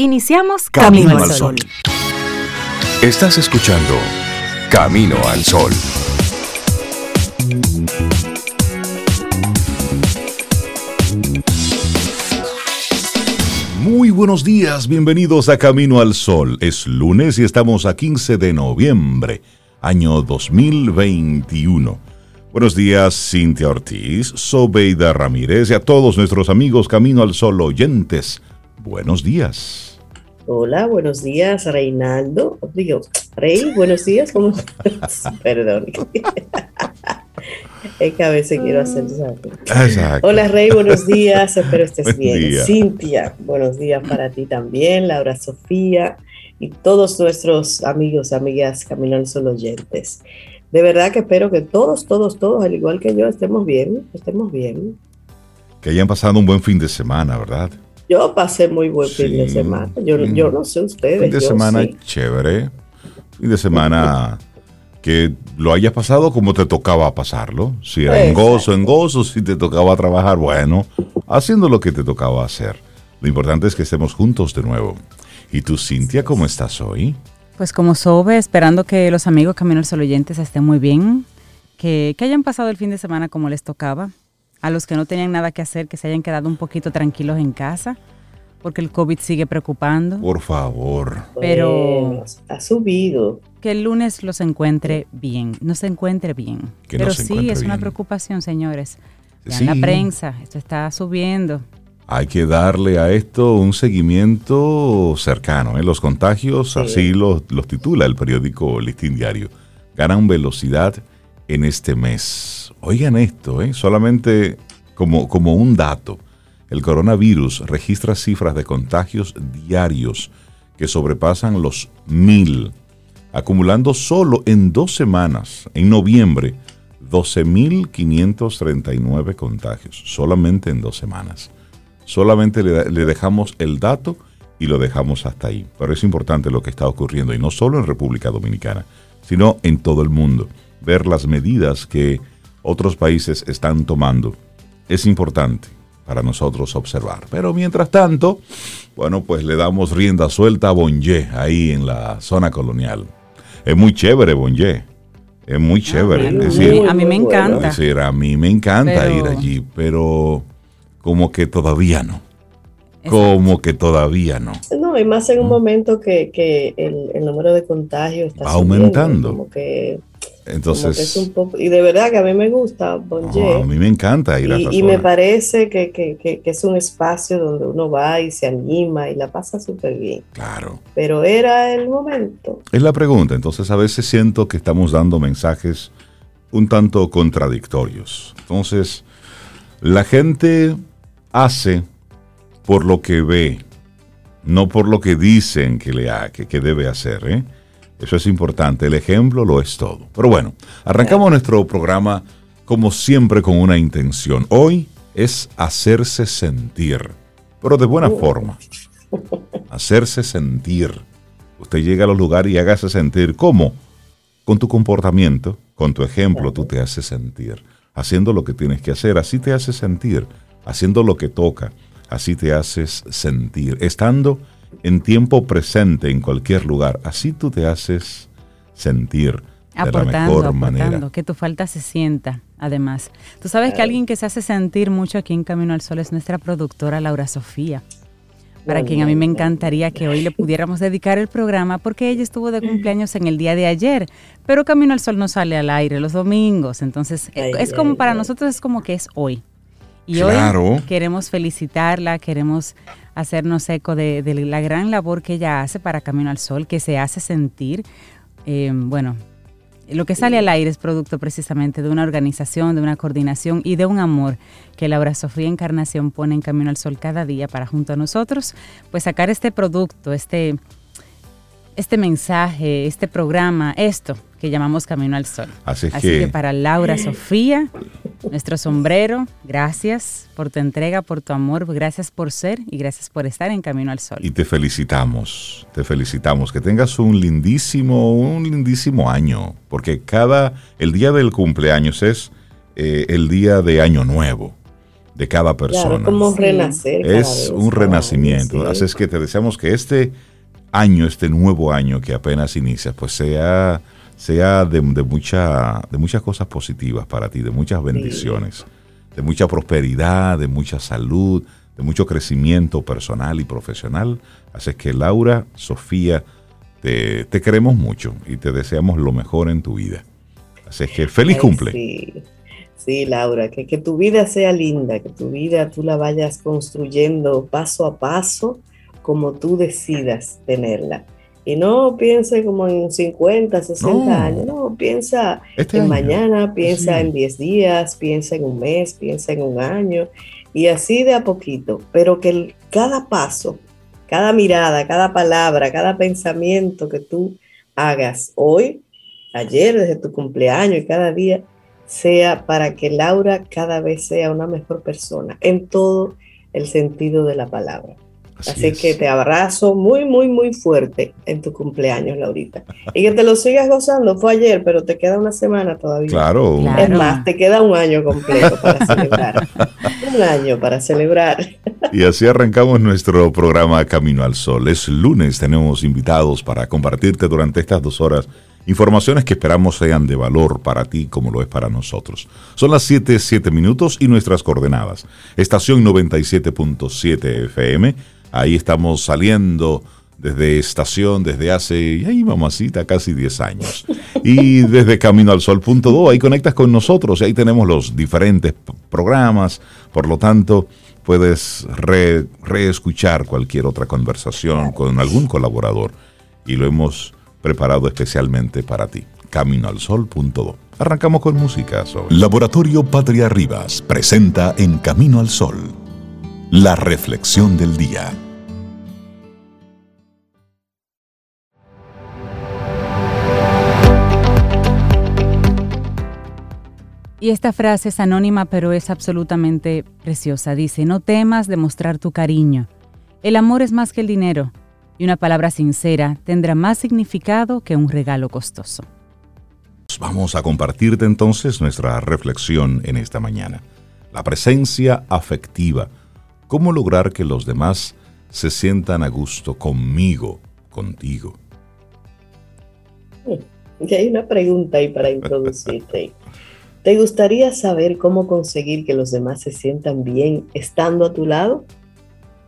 Iniciamos Camino, al Sol. Estás escuchando Camino al Sol. Muy buenos días, bienvenidos a Camino al Sol. Es lunes y estamos a 15 de noviembre, año 2021. Buenos días, Cintia Ortiz, Sobeida Ramírez y a todos nuestros amigos Camino al Sol oyentes. Buenos días. Hola, buenos días, Reinaldo. Digo, Rey, buenos días. ¿Cómo Perdón. es que a veces quiero hacer Exacto. Hola, Rey, buenos días. Espero estés bien. Cintia, buenos días para ti también. Laura Sofía y todos nuestros amigos, amigas Camino al Sol oyentes. De verdad que espero que todos, todos, todos, al igual que yo, estemos bien, estemos bien. Que hayan pasado un buen fin de semana, ¿verdad? Yo pasé muy buen fin de semana. Yo, yo, no sé ustedes. Fin de semana chévere. Fin de semana que lo hayas pasado como te tocaba pasarlo. Si era en gozo, en gozo. Si te tocaba trabajar, bueno, haciendo lo que te tocaba hacer. Lo importante es que estemos juntos de nuevo. ¿Y tú, Cintia, cómo estás hoy? Pues como sobe, esperando que los amigos Camino al oyentes estén muy bien, que, que hayan pasado el fin de semana como les tocaba a los que no tenían nada que hacer, que se hayan quedado un poquito tranquilos en casa, porque el COVID sigue preocupando. Por favor. Pero ha subido. Que el lunes los encuentre bien, no se encuentre bien. Pero sí, es una preocupación, señores. en la prensa, esto está subiendo. Hay que darle a esto un seguimiento cercano. ¿eh? Los contagios, así los, los titula el periódico Listín Diario, ganan velocidad en este mes. Oigan esto, ¿eh? solamente como, como un dato. El coronavirus registra cifras de contagios diarios que sobrepasan los mil, acumulando solo en dos semanas, en noviembre, 12.539 contagios, solamente en dos semanas. Solamente le, le, dejamos el dato y lo dejamos hasta ahí. Pero es importante lo que está ocurriendo, y no solo en República Dominicana, sino en todo el mundo ver las medidas que otros países están tomando. Es importante para nosotros observar. Pero mientras tanto, bueno, pues le damos rienda suelta a Bonje ahí en la zona colonial. Es muy chévere Bonje. Es muy chévere. a mí me encanta. decir, a mí me encanta ir allí, pero como que todavía no. Como que todavía no. No, y más en un momento que, el, número de contagios está aumentando. Como que entonces, y de verdad que a mí me gusta a mí me encanta ir y, a Y me parece que, es un espacio donde uno va y se anima y la pasa súper bien. Claro. Pero era el momento. Es la pregunta. Entonces a veces siento que estamos dando mensajes un tanto contradictorios. Entonces, la gente hace por lo que ve, no por lo que dicen que, le ha, que, que debe hacer. ¿eh? Eso es importante, el ejemplo lo es todo. Pero bueno, arrancamos nuestro programa como siempre con una intención. Hoy es hacerse sentir, pero de buena uh. forma. Hacerse sentir. Usted llega a los lugares y hágase sentir. ¿Cómo? Con tu comportamiento, con tu ejemplo, tú te haces sentir. Haciendo lo que tienes que hacer, así te haces sentir. Haciendo lo que toca, así te haces sentir. Estando en tiempo presente en cualquier lugar. Así tú te haces sentir de la mejor manera. Que tu falta se sienta, además. Tú sabes que alguien que se hace sentir mucho aquí en Camino al Sol es nuestra productora Laura Sofía, para quien a mí me encantaría que hoy le pudiéramos dedicar el programa porque ella estuvo de cumpleaños en el día de ayer, pero Camino al Sol no sale al aire los domingos, entonces es como para nosotros es como que es hoy. Y hoy queremos felicitarla, queremos hacernos eco de, la gran labor que ella hace para Camino al Sol, que se hace sentir, eh, bueno, lo que sale al aire es producto precisamente de una organización, de una coordinación y de un amor que Laura Sofía Encarnación pone en Camino al Sol cada día para junto a nosotros, pues sacar este producto, este, este mensaje, este programa, esto que llamamos Camino al Sol. Así, que, para Laura Sofía, nuestro sombrero, gracias por tu entrega, por tu amor, gracias por ser y gracias por estar en Camino al Sol. Y te felicitamos, te felicitamos, que tengas un lindísimo, un lindísimo año, porque cada, el día del cumpleaños es eh, el día de Año Nuevo de cada persona. como renacer. Es un renacimiento. Así es que te renacer. es un renacimiento. Así es que te deseamos que este año, este nuevo año que apenas inicia, pues sea, sea de, mucha, de muchas cosas positivas para ti, de muchas bendiciones, de mucha prosperidad, de mucha salud, de mucho crecimiento personal y profesional. Así es que Laura, Sofía, te, queremos mucho y te deseamos lo mejor en tu vida. Así es que feliz cumple. Sí, Laura, que, que tu vida sea linda, que tu vida tú la vayas construyendo paso a paso como tú decidas tenerla. Y no piense como en 50, 60 años, no, piensa este en mañana, piensa en 10 días, piensa en un mes, piensa en un año, y así de a poquito, pero que cada paso, cada mirada, cada palabra, cada pensamiento que tú hagas hoy, ayer, desde tu cumpleaños y cada día, sea para que Laura cada vez sea una mejor persona en todo el sentido de la palabra. Así, que te abrazo muy, muy, muy fuerte en tu cumpleaños, Laurita. Y que te lo sigas gozando. Fue ayer, pero te queda una semana todavía. Claro. Es más, te queda un año completo para celebrar. un año para celebrar. Y así arrancamos nuestro programa Camino al Sol. Es lunes, tenemos invitados para compartirte durante estas dos horas Informaciones que esperamos sean de valor para ti como lo es para nosotros. Son las 7, 7 minutos y nuestras coordenadas. Estación 97.7 FM. Ahí estamos saliendo desde estación desde hace, ay mamacita, casi 10 años. Y desde Camino al Sol.do, ahí conectas con nosotros y ahí tenemos los diferentes programas. Por lo tanto, puedes reescuchar cualquier otra conversación con algún colaborador. Y lo hemos preparado especialmente para ti. Caminoalsol.do. Arrancamos con música. Laboratorio Patria Rivas presenta En Camino al Sol la reflexión del día. Y esta frase es anónima, pero es absolutamente preciosa. Dice, no temas demostrar tu cariño. El amor es más que el dinero y una palabra sincera tendrá más significado que un regalo costoso. Vamos a compartirte entonces nuestra reflexión en esta mañana. La presencia afectiva. ¿Cómo lograr que los demás se sientan a gusto conmigo, contigo? Y hay una pregunta ahí para introducirte. ¿Te gustaría saber cómo conseguir que los demás se sientan bien estando a tu lado?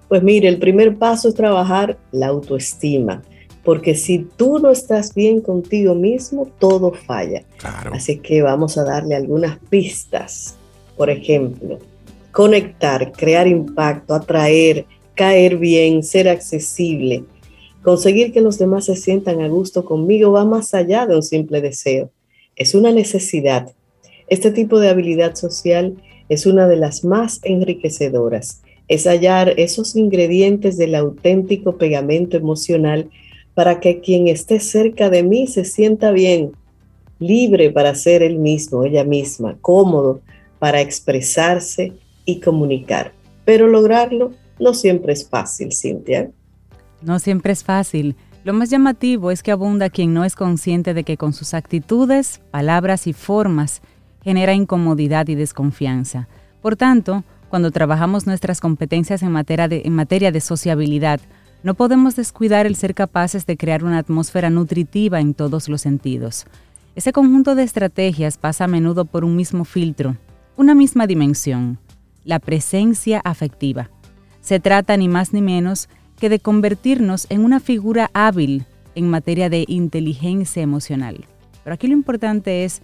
Pues mire, el primer paso es trabajar la autoestima, porque si tú no estás bien contigo mismo, todo falla. Así que vamos a darle algunas pistas. Por ejemplo, conectar, crear impacto, atraer, caer bien, ser accesible. Conseguir que los demás se sientan a gusto conmigo va más allá de un simple deseo. Es una necesidad. Este tipo de habilidad social es una de las más enriquecedoras es hallar esos ingredientes del auténtico pegamento emocional para que quien esté cerca de mí se sienta bien, libre para ser él mismo, ella misma, cómodo para expresarse y comunicar. Pero lograrlo no siempre es fácil, Cintia. No siempre es fácil. Lo más llamativo es que abunda quien no es consciente de que con sus actitudes, palabras y formas genera incomodidad y desconfianza. Por tanto, cuando trabajamos nuestras competencias en materia, de, en materia de sociabilidad, no podemos descuidar el ser capaces de crear una atmósfera nutritiva en todos los sentidos. Ese conjunto de estrategias pasa a menudo por un mismo filtro, una misma dimensión, la presencia afectiva. Se trata ni más ni menos que de convertirnos en una figura hábil en materia de inteligencia emocional. Pero aquí lo importante es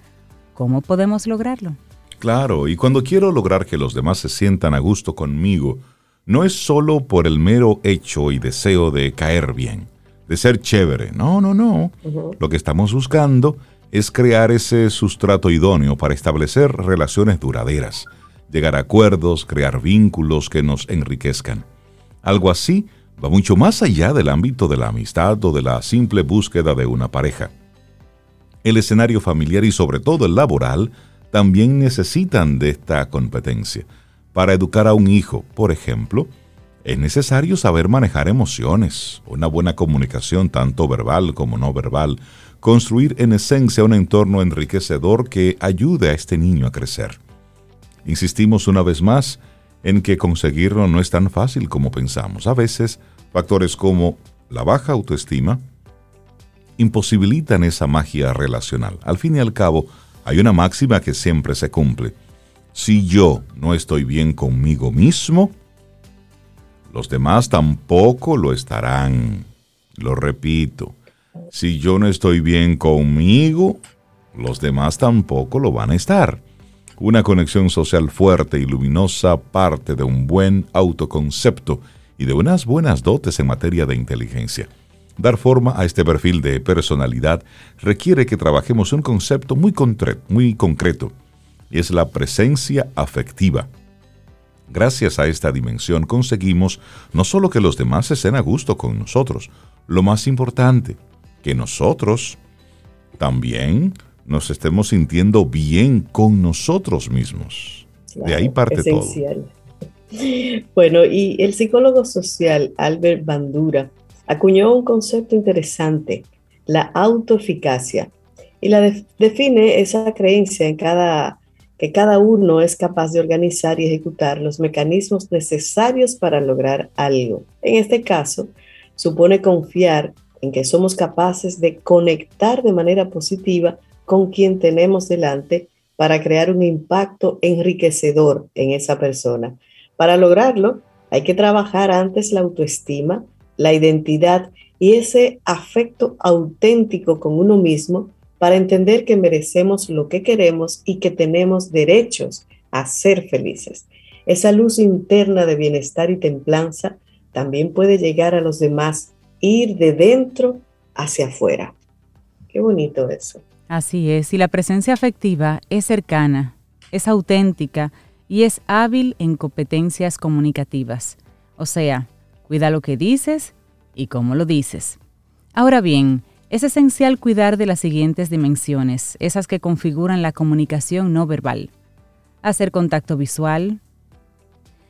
cómo podemos lograrlo. Claro, y cuando quiero lograr que los demás se sientan a gusto conmigo, no es solo por el mero hecho y deseo de caer bien, de ser chévere. No, no, no. Lo que estamos buscando es crear ese sustrato idóneo para establecer relaciones duraderas, llegar a acuerdos, crear vínculos que nos enriquezcan. Algo así va mucho más allá del ámbito de la amistad o de la simple búsqueda de una pareja. El escenario familiar y sobre todo el laboral también necesitan de esta competencia. Para educar a un hijo, por ejemplo, es necesario saber manejar emociones, una buena comunicación tanto verbal como no verbal, construir en esencia un entorno enriquecedor que ayude a este niño a crecer. Insistimos una vez más en que conseguirlo no es tan fácil como pensamos. A veces, factores como la baja autoestima imposibilitan esa magia relacional. Al fin y al cabo, hay una máxima que siempre se cumple. Si yo no estoy bien conmigo mismo, los demás tampoco lo estarán. Lo repito, si yo no estoy bien conmigo, los demás tampoco lo van a estar. Una conexión social fuerte y luminosa parte de un buen autoconcepto y de unas buenas dotes en materia de inteligencia. Dar forma a este perfil de personalidad requiere que trabajemos un concepto muy, muy concreto, y es la presencia afectiva. Gracias a esta dimensión conseguimos no solo que los demás estén a gusto con nosotros, lo más importante, que nosotros también nos estemos sintiendo bien con nosotros mismos. de ahí parte esencial. todo. Bueno, y el psicólogo social Albert Bandura acuñó un concepto interesante, la autoeficacia, y la define esa creencia en cada que cada uno es capaz de organizar y ejecutar los mecanismos necesarios para lograr algo. En este caso, supone confiar en que somos capaces de conectar de manera positiva con quien tenemos delante para crear un impacto enriquecedor en esa persona. Para lograrlo, hay que trabajar antes la autoestima, la identidad y ese afecto auténtico con uno mismo para entender que merecemos lo que queremos y que tenemos derechos a ser felices. Esa luz interna de bienestar y templanza también puede llegar a los demás, ir de dentro hacia afuera. Qué bonito eso. Así es, y la presencia afectiva es cercana, es auténtica y es hábil en competencias comunicativas. O sea, cuida lo que dices y cómo lo dices. Ahora bien, es esencial cuidar de las siguientes dimensiones, esas que configuran la comunicación no verbal. Hacer contacto visual,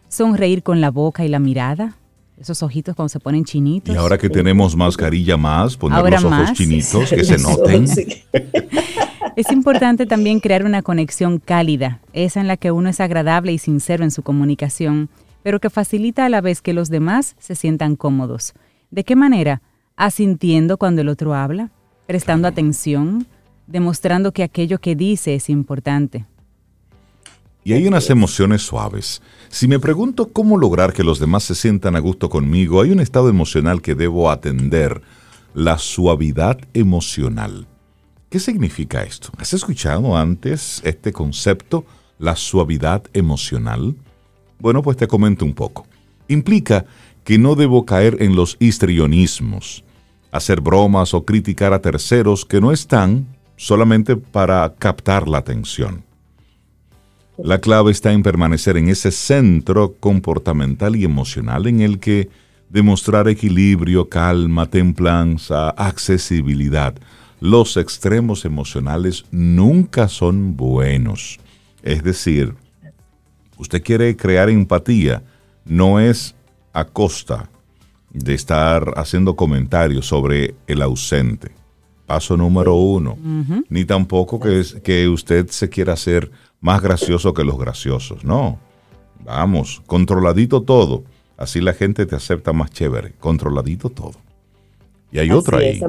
sonreír con la boca y la mirada, esos ojitos cuando se ponen chinitos. Y ahora que tenemos mascarilla más, poner los ojos chinitos, que se noten. Es importante también crear una conexión cálida, esa en la que uno es agradable y sincero en su comunicación, pero que facilita a la vez que los demás se sientan cómodos. ¿De qué manera? asintiendo cuando el otro habla, prestando atención, demostrando que aquello que dice es importante. Y hay unas emociones suaves. Si me pregunto cómo lograr que los demás se sientan a gusto conmigo, hay un estado emocional que debo atender, la suavidad emocional. ¿Qué significa esto? ¿Has escuchado antes este concepto, la suavidad emocional? Bueno, pues te comento un poco. Implica que no debo caer en los histrionismos, hacer bromas o criticar a terceros que no están solamente para captar la atención. La clave está en permanecer en ese centro comportamental y emocional en el que demostrar equilibrio, calma, templanza, accesibilidad. Los extremos emocionales nunca son buenos. Es decir, usted quiere crear empatía, no es a costa de estar haciendo comentarios sobre el ausente. Paso número uno. Ni tampoco que, que usted se quiera hacer más gracioso que los graciosos. No. Vamos, controladito todo. Así la gente te acepta más chévere. Controladito todo. Y hay otra ahí.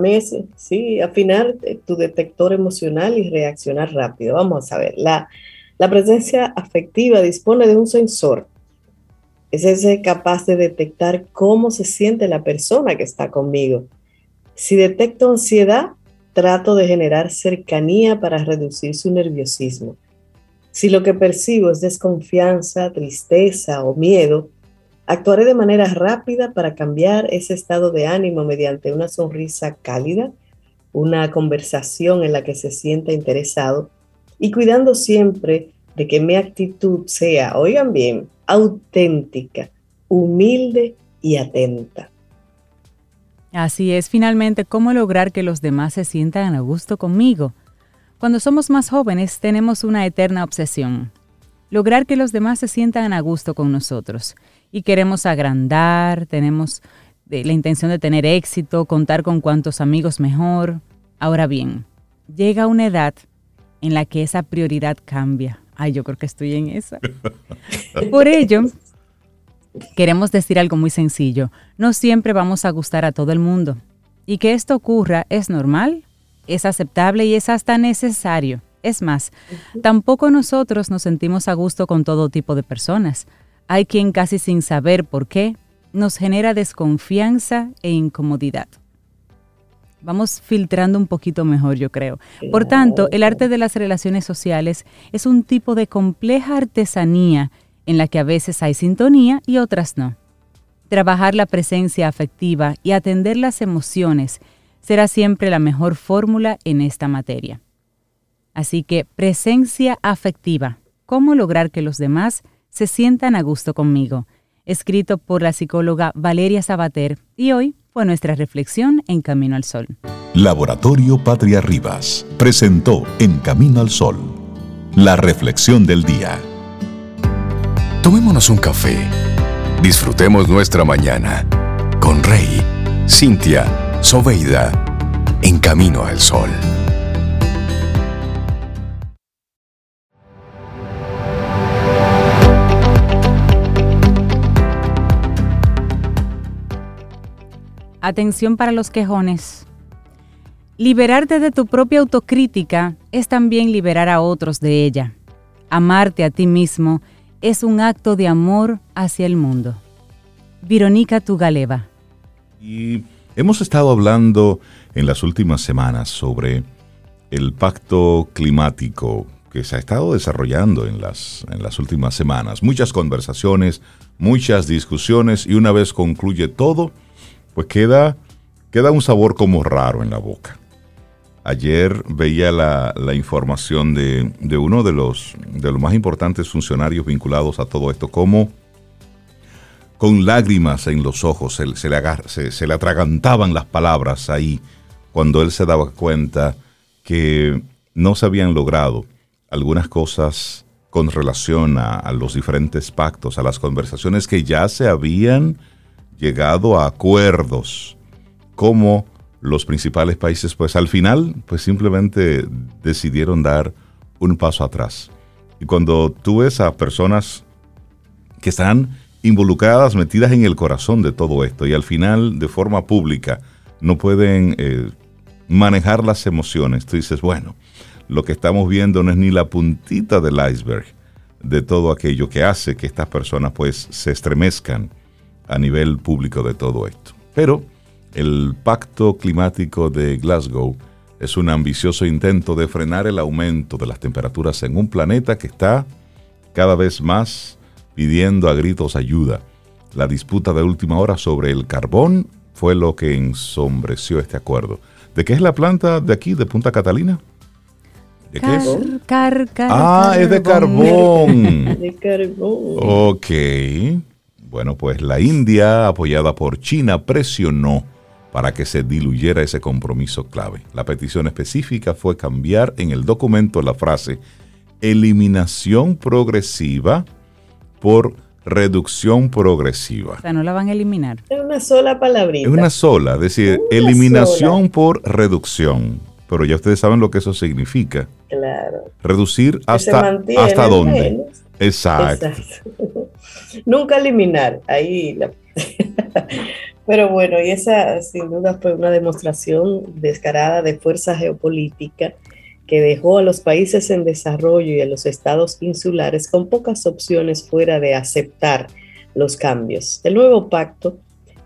sí, afinar eh, tu detector emocional y reaccionar rápido. Vamos a ver. La, la presencia afectiva dispone de un sensor es ese capaz de detectar cómo se siente la persona que está conmigo. Si detecto ansiedad, trato de generar cercanía para reducir su nerviosismo. Si lo que percibo es desconfianza, tristeza o miedo, actuaré de manera rápida para cambiar ese estado de ánimo mediante una sonrisa cálida, una conversación en la que se sienta interesado y cuidando siempre de que mi actitud sea, oigan bien, auténtica, humilde y atenta. Así es, finalmente, ¿cómo lograr que los demás se sientan a gusto conmigo? Cuando somos más jóvenes tenemos una eterna obsesión, lograr que los demás se sientan a gusto con nosotros. Y queremos agrandar, tenemos eh, la intención de tener éxito, contar con cuantos amigos mejor. Ahora bien, llega una edad en la que esa prioridad cambia. Ay, yo creo que estoy en esa. Por ello, Queremos decir algo muy sencillo. No siempre vamos a gustar a todo el mundo. Y que esto ocurra es normal, es aceptable y es hasta necesario. Es más, tampoco nosotros nos sentimos a gusto con todo tipo de personas. Hay quien casi sin saber por qué nos genera desconfianza e incomodidad. Vamos filtrando un poquito mejor, yo creo. Por tanto, el arte de las relaciones sociales es un tipo de compleja artesanía en la que a veces hay sintonía y otras no. Trabajar la presencia afectiva y atender las emociones será siempre la mejor fórmula en esta materia. Así que presencia afectiva, ¿cómo lograr que los demás se sientan a gusto conmigo? Escrito por la psicóloga Valeria Sabater y hoy fue nuestra reflexión en Camino al Sol. Laboratorio Patria Rivas presentó En Camino al Sol la reflexión del día. Tomémonos un café. Disfrutemos nuestra mañana con Rey, Cintia, Soveida, en camino al sol. Atención para los quejones. Liberarte de tu propia autocrítica es también liberar a otros de ella. Amarte a ti mismo es un acto de amor hacia el mundo. Verónica Tugaleva. Y hemos estado hablando en las últimas semanas sobre el pacto climático que se ha estado desarrollando en las, en las últimas semanas. Muchas conversaciones, muchas discusiones y una vez concluye todo, pues queda, queda un sabor como raro en la boca. Ayer veía la, información de, uno de los, de los más importantes funcionarios vinculados a todo esto, como con lágrimas en los ojos se, le, se, le atragantaban las palabras ahí cuando él se daba cuenta que no se habían logrado algunas cosas con relación a, a, los diferentes pactos, a las conversaciones que ya se habían llegado a acuerdos, como los principales países, pues al final, pues simplemente decidieron dar un paso atrás. Y cuando tú ves a personas que están involucradas, metidas en el corazón de todo esto, y al final, de forma pública, no pueden eh, manejar las emociones, tú dices, bueno, lo que estamos viendo no es ni la puntita del iceberg de todo aquello que hace que estas personas pues se estremezcan a nivel público de todo esto. Pero el Pacto Climático de Glasgow es un ambicioso intento de frenar el aumento de las temperaturas en un planeta que está cada vez más pidiendo a gritos ayuda. La disputa de última hora sobre el carbón fue lo que ensombreció este acuerdo. ¿De qué es la planta de aquí, de Punta Catalina? ¿De qué es? ah, es de carbón. de carbón. Ok. Bueno, pues la India, apoyada por China, presionó para que se diluyera ese compromiso clave. La petición específica fue cambiar en el documento la frase eliminación progresiva por reducción progresiva. O sea, no la van a eliminar. Es una sola palabrita. Es una sola, es decir, eliminación por reducción. Pero ya ustedes saben lo que eso significa. Claro. Reducir hasta, hasta dónde. Exacto. Nunca eliminar. Ahí la... Pero bueno, y esa sin duda fue una demostración descarada de fuerza geopolítica que dejó a los países en desarrollo y a los estados insulares con pocas opciones fuera de aceptar los cambios. El nuevo pacto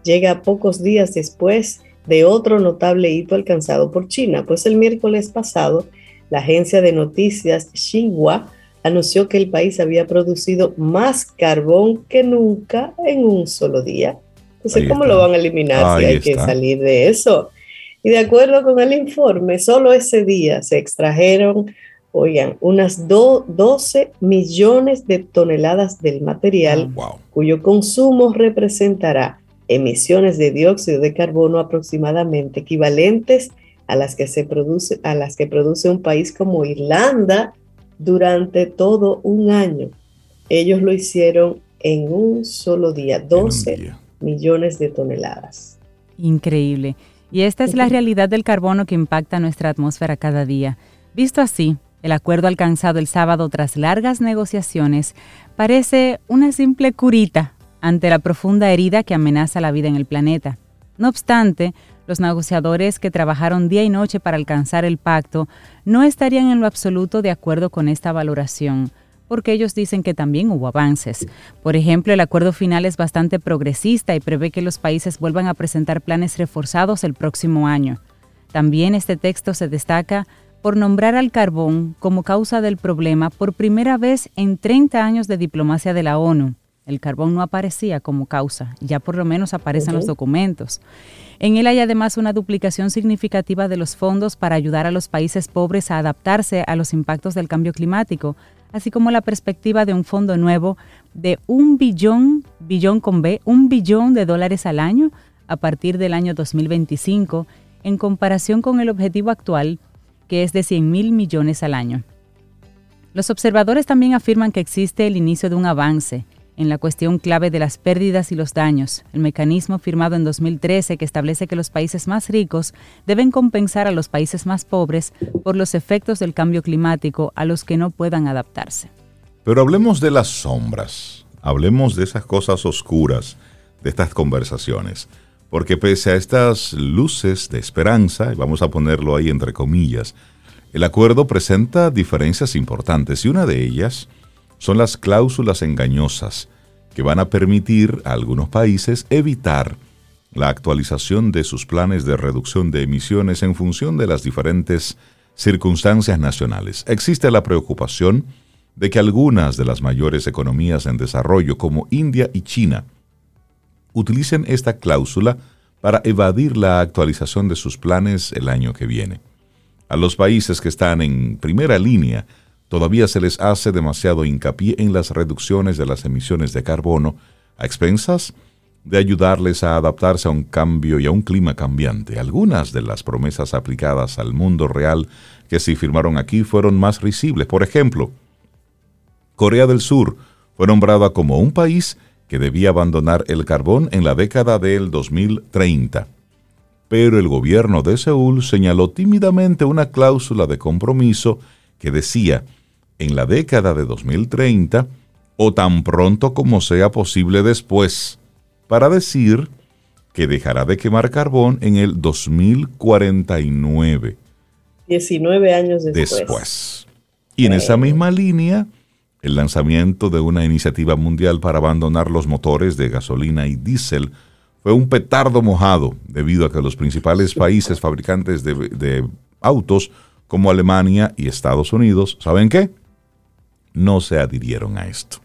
llega pocos días después de otro notable hito alcanzado por China, pues el miércoles pasado la agencia de noticias Xinhua anunció que el país había producido más carbón que nunca en un solo día entonces, ¿cómo lo van a eliminar si hay que salir de eso? Y de acuerdo con el informe, solo ese día se extrajeron, oigan, unas 12 millones de toneladas del material ah, cuyo consumo representará emisiones de dióxido de carbono aproximadamente equivalentes a las que se produce a las que produce un país como Irlanda durante todo un año. Ellos lo hicieron en un solo día, 12 millones de toneladas. Increíble. Y esta es la realidad del carbono que impacta nuestra atmósfera cada día. Visto así, el acuerdo alcanzado el sábado tras largas negociaciones parece una simple curita ante la profunda herida que amenaza la vida en el planeta. No obstante, los negociadores que trabajaron día y noche para alcanzar el pacto no estarían en lo absoluto de acuerdo con esta valoración, porque ellos dicen que también hubo avances. Por ejemplo, el acuerdo final es bastante progresista y prevé que los países vuelvan a presentar planes reforzados el próximo año. También este texto se destaca por nombrar al carbón como causa del problema por primera vez en 30 años de diplomacia de la ONU. El carbón no aparecía como causa, ya por lo menos aparecen los documentos. En él hay además una duplicación significativa de los fondos para ayudar a los países pobres a adaptarse a los impactos del cambio climático, así como la perspectiva de un fondo nuevo de un billón, billón con B, un billón de dólares al año a partir del año 2025, en comparación con el objetivo actual, que es de 100 mil millones al año. Los observadores también afirman que existe el inicio de un avance en la cuestión clave de las pérdidas y los daños, el mecanismo firmado en 2013 que establece que los países más ricos deben compensar a los países más pobres por los efectos del cambio climático a los que no puedan adaptarse. Pero hablemos de las sombras, hablemos de esas cosas oscuras de estas conversaciones, porque pese a estas luces de esperanza, y vamos a ponerlo ahí entre comillas, el acuerdo presenta diferencias importantes y una de ellas son las cláusulas engañosas que van a permitir a algunos países evitar la actualización de sus planes de reducción de emisiones en función de las diferentes circunstancias nacionales. Existe la preocupación de que algunas de las mayores economías en desarrollo, como India y China, utilicen esta cláusula para evadir la actualización de sus planes el año que viene. A los países que están en primera línea todavía se les hace demasiado hincapié en las reducciones de las emisiones de carbono a expensas de ayudarles a adaptarse a un cambio y a un clima cambiante. Algunas de las promesas aplicadas al mundo real que se firmaron aquí fueron más risibles. Por ejemplo, Corea del Sur fue nombrada como un país que debía abandonar el carbón en la década del 2030. Pero el gobierno de Seúl señaló tímidamente una cláusula de compromiso que decía en la década de 2030 o tan pronto como sea posible después, para decir que dejará de quemar carbón en el 2049. 19 años después. después. Y en esa misma línea, el lanzamiento de una iniciativa mundial para abandonar los motores de gasolina y diésel fue un petardo mojado debido a que los principales países fabricantes de, de autos como Alemania y Estados Unidos, ¿saben qué? No se adhirieron a esto.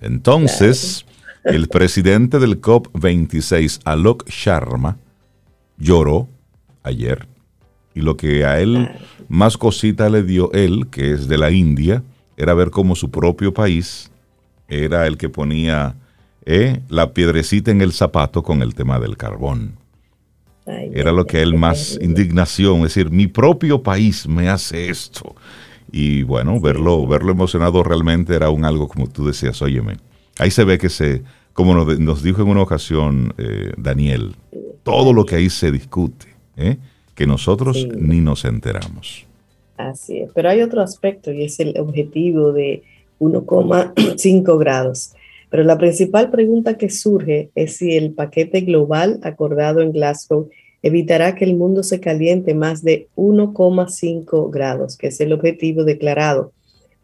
Entonces, el presidente del COP26, Alok Sharma, lloró ayer y lo que a él más cosita le dio él, que es de la India, era ver cómo su propio país era el que ponía eh, la piedrecita en el zapato con el tema del carbón. era lo que él más indignación, es decir, mi propio país me hace esto. Y bueno, verlo, verlo emocionado realmente era un algo como tú decías, óyeme. Ahí se ve que se, como nos, dijo en una ocasión eh, Daniel, todo lo que ahí se discute, ¿eh? que nosotros ni nos enteramos. Así es, pero hay otro aspecto y es el objetivo de 1,5 grados. Pero la principal pregunta que surge es si el paquete global acordado en Glasgow evitará que el mundo se caliente más de 1,5 grados, que es el objetivo declarado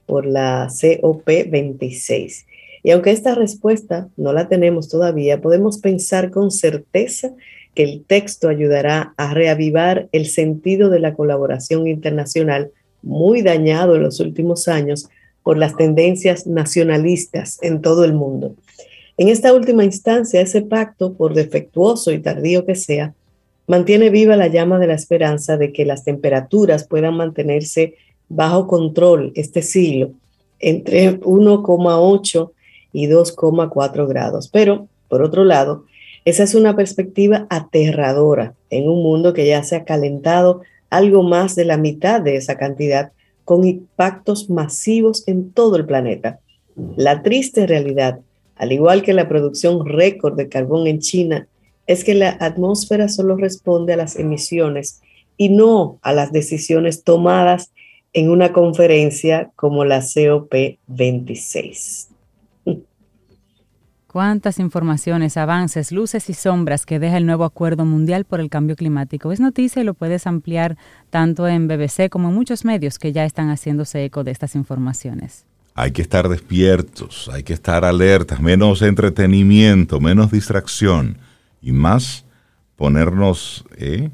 por la COP26. Y aunque esta respuesta no la tenemos todavía, podemos pensar con certeza que el texto ayudará a reavivar el sentido de la colaboración internacional muy dañado en los últimos años por las tendencias nacionalistas en todo el mundo. En esta última instancia, ese pacto, por defectuoso y tardío que sea, mantiene viva la llama de la esperanza de que las temperaturas puedan mantenerse bajo control este siglo entre 1,8 y 2,4 grados. Pero, por otro lado, esa es una perspectiva aterradora en un mundo que ya se ha calentado algo más de la mitad de esa cantidad con impactos masivos en todo el planeta. La triste realidad, al igual que la producción récord de carbón en China es que la atmósfera solo responde a las emisiones y no a las decisiones tomadas en una conferencia como la COP26. Cuántas informaciones, avances, luces y sombras que deja el nuevo Acuerdo Mundial por el Cambio Climático. Es noticia y lo puedes ampliar tanto en BBC como en muchos medios que ya están haciéndose eco de estas informaciones. Hay que estar despiertos, hay que estar alertas, menos entretenimiento, menos distracción y más ponernos eh,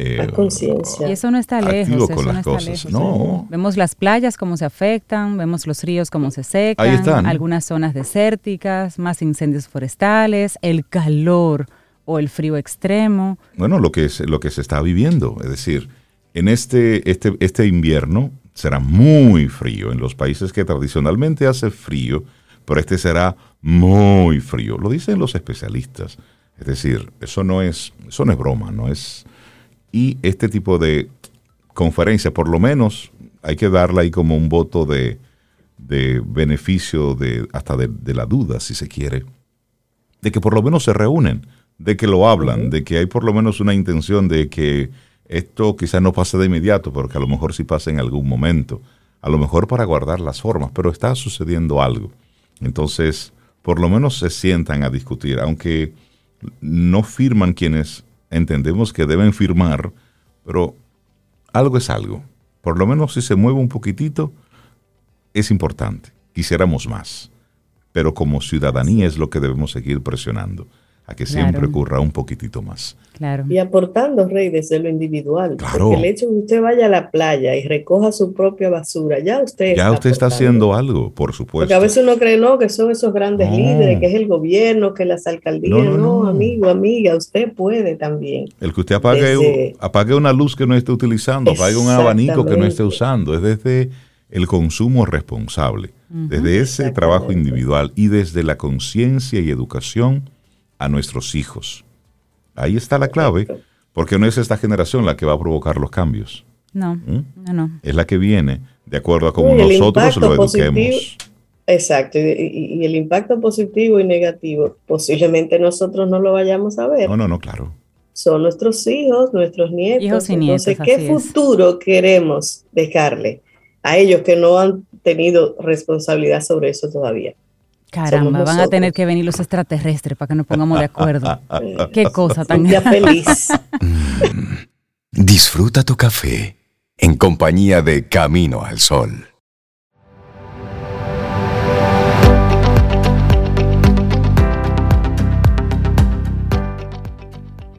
eh, conciencia. Y eso no está lejos. Eso no está lejos. No. Vemos las playas cómo se afectan, vemos los ríos cómo se secan, algunas zonas desérticas, más incendios forestales, el calor o el frío extremo. Bueno, lo que, es, lo que se está viviendo, es decir, en este, este, este invierno será muy frío en los países que tradicionalmente hace frío, pero este será muy frío. Lo dicen los especialistas. Es decir, eso no es, eso no es broma, no es y este tipo de conferencia, por lo menos, hay que darle ahí como un voto de, beneficio, de, hasta de, la duda, si se quiere, de que por lo menos se reúnen, de que lo hablan, de que hay por lo menos una intención de que esto quizás no pase de inmediato, pero que a lo mejor sí pase en algún momento, a lo mejor para guardar las formas, pero está sucediendo algo. Entonces, por lo menos se sientan a discutir, aunque no firman quienes entendemos que deben firmar, pero algo es algo. Por lo menos si se mueve un poquitito, es importante. Quisiéramos más. Pero como ciudadanía es lo que debemos seguir presionando a que siempre ocurra un poquitito más. Claro. Y aportando, Rey, desde lo individual. Claro. Porque el hecho de que usted vaya a la playa y recoja su propia basura, ya usted Ya usted está haciendo algo, por supuesto. Porque a veces uno cree, no, que son esos grandes líderes, que es el gobierno, que las alcaldías. No, amigo, amiga, usted puede también. El que usted apague, apague una luz que no esté utilizando, apague un abanico que no esté usando, es desde el consumo responsable, desde ese trabajo individual y desde la conciencia y educación a nuestros hijos. Ahí está la clave, porque no es esta generación la que va a provocar los cambios. No, ¿Mm? no, no. Es la que viene, de acuerdo a cómo nosotros lo eduquemos. exacto, y, el impacto positivo y negativo, posiblemente nosotros no lo vayamos a ver. No, no, no, claro. Son nuestros hijos, nuestros nietos. Hijos y nietos Entonces, ¿qué futuro queremos dejarle a ellos que no han tenido responsabilidad sobre eso todavía? Caramba, van a tener que venir los extraterrestres para que nos pongamos de acuerdo. Qué cosa tan feliz. Mm. disfruta tu café en compañía de Camino al Sol.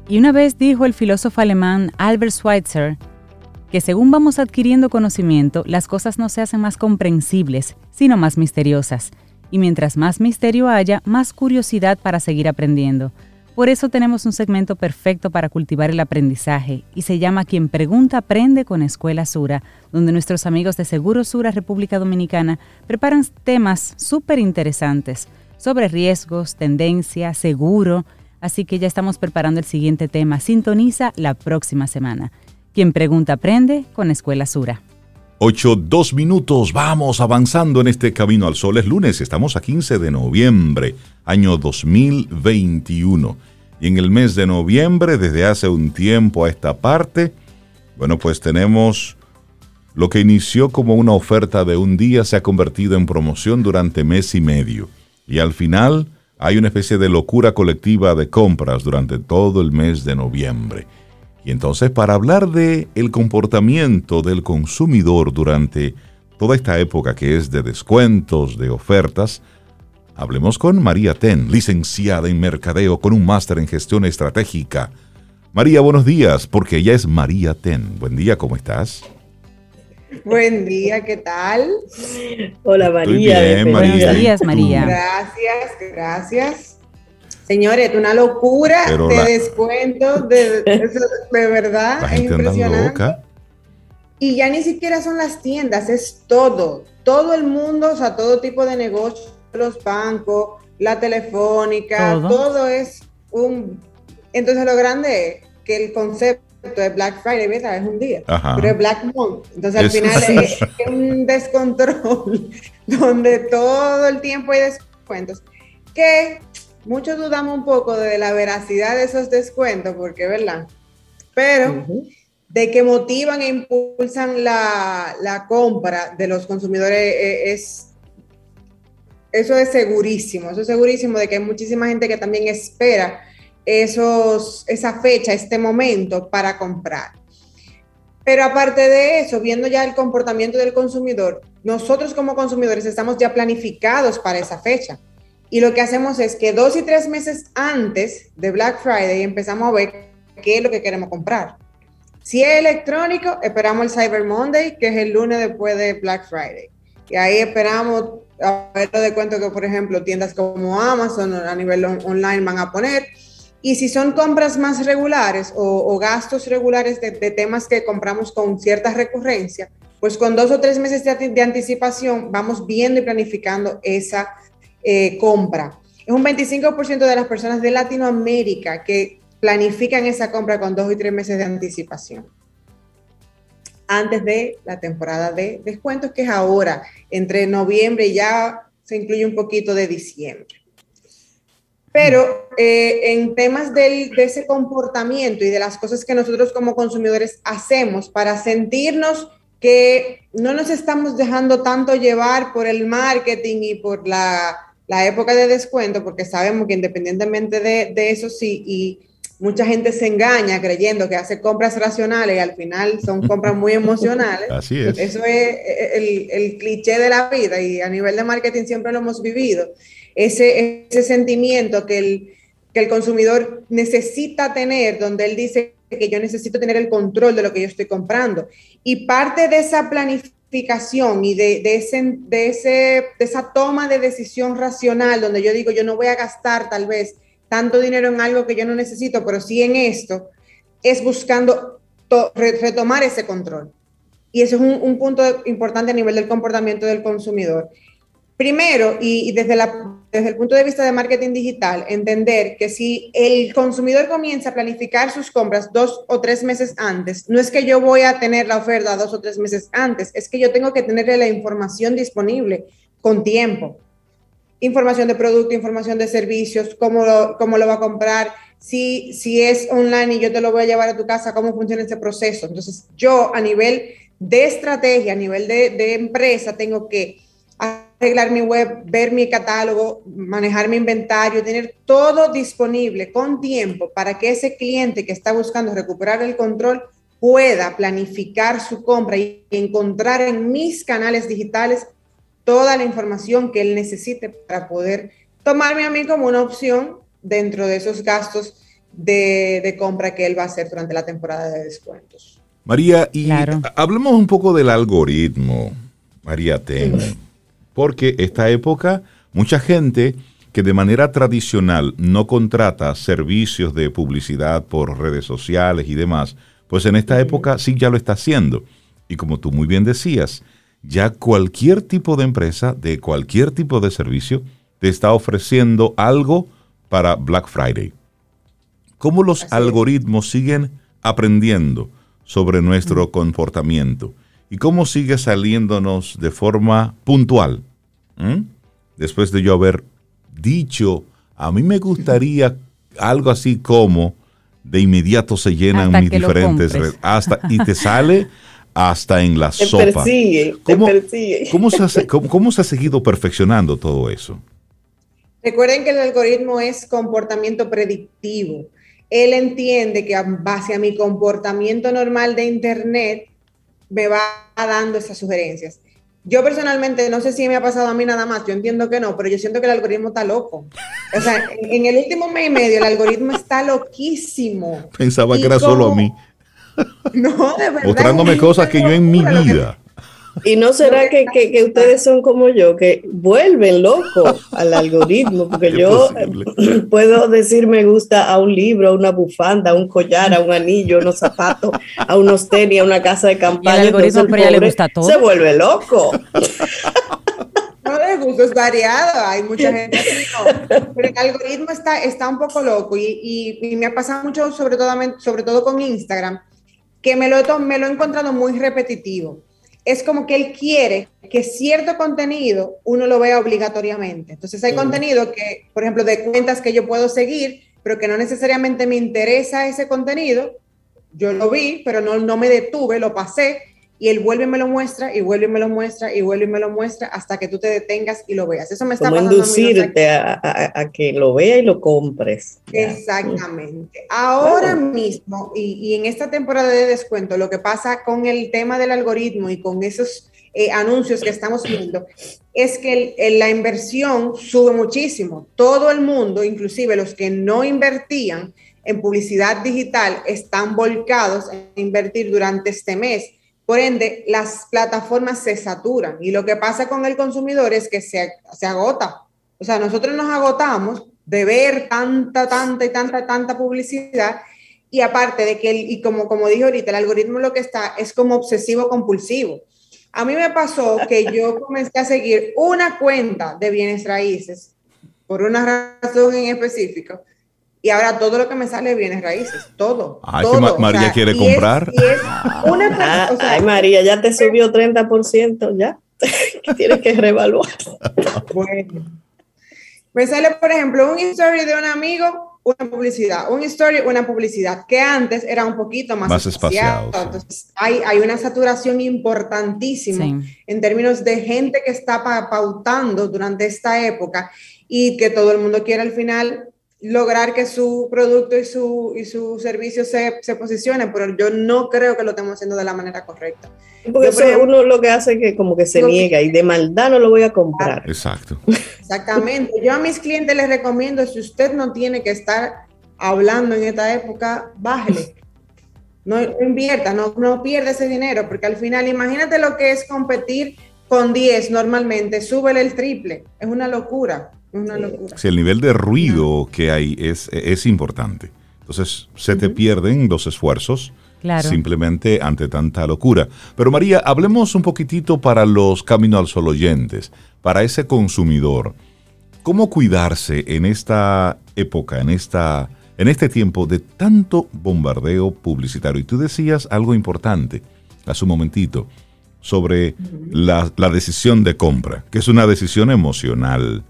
Y una vez dijo el filósofo alemán Albert Schweitzer que según vamos adquiriendo conocimiento, las cosas no se hacen más comprensibles, sino más misteriosas y mientras más misterio haya, más curiosidad para seguir aprendiendo. Por eso tenemos un segmento perfecto para cultivar el aprendizaje y se llama Quien Pregunta Aprende con Escuela Sura, donde nuestros amigos de Seguro Sura República Dominicana preparan temas súper interesantes sobre riesgos, tendencia, seguro, así que ya estamos preparando el siguiente tema. Sintoniza la próxima semana. Quien Pregunta Aprende con Escuela Sura. 8, 2 minutos, vamos avanzando en este camino al sol. Es lunes, estamos a 15 de noviembre, año 2021. Y en el mes de noviembre, desde hace un tiempo a esta parte, bueno, pues tenemos lo que inició como una oferta de un día, se ha convertido en promoción durante mes y medio. Y al final hay una especie de locura colectiva de compras durante todo el mes de noviembre. Y entonces para hablar de el comportamiento del consumidor durante toda esta época que es de descuentos, de ofertas, hablemos con María Ten, licenciada en mercadeo con un máster en gestión estratégica. María, buenos días, porque ella es María Ten. Buen día, ¿cómo estás? Buen día, ¿qué tal? Hola María. Bien, María. Buenos días, María. Gracias, gracias. Señores, una locura de descuentos, de, verdad, es impresionante. Y ya ni siquiera son las tiendas, es todo, todo el mundo, o sea, todo tipo de negocios, los bancos, la telefónica, todo, es un... Entonces lo grande es que el concepto de Black Friday, ¿ves? Es un día, pero es Black Month. Entonces al final es, es, un descontrol donde todo el tiempo hay descuentos. Que muchos dudamos un poco de la veracidad de esos descuentos, porque, ¿verdad? Pero de que motivan e impulsan la, compra de los consumidores eh, es eso es segurísimo, eso es segurísimo de que hay muchísima gente que también espera esos, esa fecha, este momento para comprar. Pero aparte de eso, viendo ya el comportamiento del consumidor, nosotros como consumidores estamos ya planificados para esa fecha. Y lo que hacemos es que dos y tres meses antes de Black Friday empezamos a ver qué es lo que queremos comprar. Si es electrónico, esperamos el Cyber Monday, que es el lunes después de Black Friday. Y ahí esperamos a ver de cuento que, por ejemplo, tiendas como Amazon a nivel online van a poner. Y si son compras más regulares o, gastos regulares de, temas que compramos con cierta recurrencia, pues con dos o tres meses de, anticipación vamos viendo y planificando esa eh, compra. Es un 25% de las personas de Latinoamérica que planifican esa compra con dos y tres meses de anticipación. Antes de la temporada de descuentos, que es ahora, entre noviembre y ya se incluye un poquito de diciembre. Pero eh, en temas de ese comportamiento y de las cosas que nosotros como consumidores hacemos para sentirnos que no nos estamos dejando tanto llevar por el marketing y por la, época de descuento, porque sabemos que independientemente de, de eso sí, y mucha gente se engaña creyendo que hace compras racionales y al final son compras muy emocionales. Así es. Eso es el, el, cliché de la vida y a nivel de marketing siempre lo hemos vivido. Ese, ese sentimiento que el, que el consumidor necesita tener, donde él dice que yo necesito tener el control de lo que yo estoy comprando. Y parte de esa planificación y de, de, ese, de, ese, de esa toma de decisión racional, donde yo digo, yo no voy a gastar tal vez tanto dinero en algo que yo no necesito, pero sí en esto, es buscando retomar ese control. Y eso es un, punto importante a nivel del comportamiento del consumidor. Primero, y, desde, la, desde el punto de vista de marketing digital, entender que si el consumidor comienza a planificar sus compras dos o tres meses antes, no es que yo voy a tener la oferta dos o tres meses antes, es que yo tengo que tenerle la información disponible con tiempo información de producto, información de servicios, cómo lo, cómo lo va a comprar, si, si es online y yo te lo voy a llevar a tu casa, cómo funciona ese proceso. Entonces, yo a nivel de estrategia, a nivel de, de empresa, tengo que arreglar mi web, ver mi catálogo, manejar mi inventario, tener todo disponible con tiempo para que ese cliente que está buscando recuperar el control pueda planificar su compra y encontrar en mis canales digitales toda la información que él necesite para poder tomarme a mí como una opción dentro de esos gastos de, compra que él va a hacer durante la temporada de descuentos. María, y hablemos un poco del algoritmo, María Ten, porque esta época mucha gente que de manera tradicional no contrata servicios de publicidad por redes sociales y demás, pues en esta época sí ya lo está haciendo. Y como tú muy bien decías, ya cualquier tipo de empresa, de cualquier tipo de servicio, te está ofreciendo algo para Black Friday. ¿Cómo los algoritmos siguen aprendiendo sobre nuestro comportamiento? ¿Y cómo sigue saliéndonos de forma puntual? ¿Mm? Después de yo haber dicho, a mí me gustaría algo así como de inmediato se llenan mis diferentes hasta y te sale hasta en la sopa. Persigue, ¿Cómo, ¿cómo, se ha, cómo, se ha seguido perfeccionando todo eso? Recuerden que el algoritmo es comportamiento predictivo. Él entiende que en base a mi comportamiento normal de Internet me va dando esas sugerencias. Yo personalmente, no sé si me ha pasado a mí nada más, yo entiendo que no, pero yo siento que el algoritmo está loco. O sea, en, el último mes y medio el algoritmo está loquísimo. Pensaba que era solo a mí. No, de verdad. Mostrándome cosas que yo en mi vida. Y no será que, que, ustedes son como yo, que vuelven loco al algoritmo, porque yo puedo decir me gusta a un libro, a una bufanda, a un collar, a un anillo, a unos zapatos, a unos tenis, a una casa de campaña. el algoritmo le gusta todo. Se vuelve loco. No le gusta, es variado, hay mucha gente que no. Pero el algoritmo está, está un poco loco y, y, me ha pasado mucho, sobre todo, sobre todo con Instagram que me lo, me lo he encontrado muy repetitivo. Es como que él quiere que cierto contenido uno lo vea obligatoriamente. Entonces hay contenido que, por ejemplo, de cuentas que yo puedo seguir, pero que no necesariamente me interesa ese contenido. Yo lo vi, pero no, no me detuve, lo pasé. Y él vuelve y me lo muestra, y vuelve y me lo muestra, y vuelve y me lo muestra, hasta que tú te detengas y lo veas. Eso me está Como inducirte a, a, que lo vea y lo compres. Exactamente. Ahora mismo, y, y, en esta temporada de descuento, lo que pasa con el tema del algoritmo y con esos eh, anuncios que estamos viendo, es que la inversión sube muchísimo. Todo el mundo, inclusive los que no invertían en publicidad digital, están volcados en invertir durante este mes por ende, las plataformas se saturan y lo que pasa con el consumidor es que se, se agota. O sea, nosotros nos agotamos de ver tanta, tanta y tanta, tanta publicidad y aparte de que, y como, como dije ahorita, el algoritmo lo que está es como obsesivo compulsivo. A mí me pasó que yo comencé a seguir una cuenta de bienes raíces por una razón en específico y ahora todo lo que me sale bienes raíces, todo. Ay, que María quiere comprar. Ah, ay, María, ya te subió 30%, ya. Tienes que revaluar. bueno. Me sale, por ejemplo, un story de un amigo, una publicidad. Un story, una publicidad, que antes era un poquito más, más espaciado. Entonces, hay, hay una saturación importantísima en términos de gente que está pautando durante esta época y que todo el mundo quiere al final lograr que su producto y su, y su servicio se, se posicionen, pero yo no creo que lo estemos haciendo de la manera correcta. Porque uno lo que hace es que como que se niega y de maldad no lo voy a comprar. Exacto. Exactamente. Yo a mis clientes les recomiendo, si usted no tiene que estar hablando en esta época, bájele. No, invierta, no, no pierda ese dinero, porque al final imagínate lo que es competir con 10 normalmente, súbele el triple. Es una locura. Una locura. Si el nivel de ruido que hay es, es importante. Entonces se te pierden los esfuerzos simplemente ante tanta locura. Pero María, hablemos un poquitito para los Camino al Sol oyentes, para ese consumidor. ¿Cómo cuidarse en esta época, en, esta, en este tiempo de tanto bombardeo publicitario? Y tú decías algo importante hace un momentito sobre la, la decisión de compra, que es una decisión emocional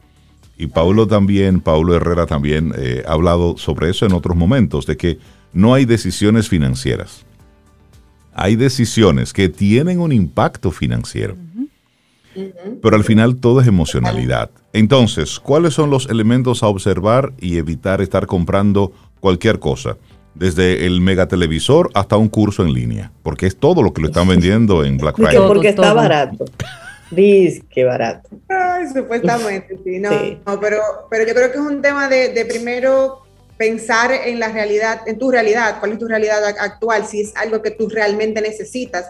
y Paulo también, Paulo Herrera también eh, ha hablado sobre eso en otros momentos, de que no hay decisiones financieras. Hay decisiones que tienen un impacto financiero. Pero al final todo es emocionalidad. Entonces, ¿cuáles son los elementos a observar y evitar estar comprando cualquier cosa? Desde el megatelevisor hasta un curso en línea, porque es todo lo que lo están vendiendo en Black Friday. Porque está barato. Dice que barato. Ay, supuestamente, sí, no, pero, pero yo creo que es un tema de, de, primero pensar en la realidad, en tu realidad, cuál es tu realidad actual, si es algo que tú realmente necesitas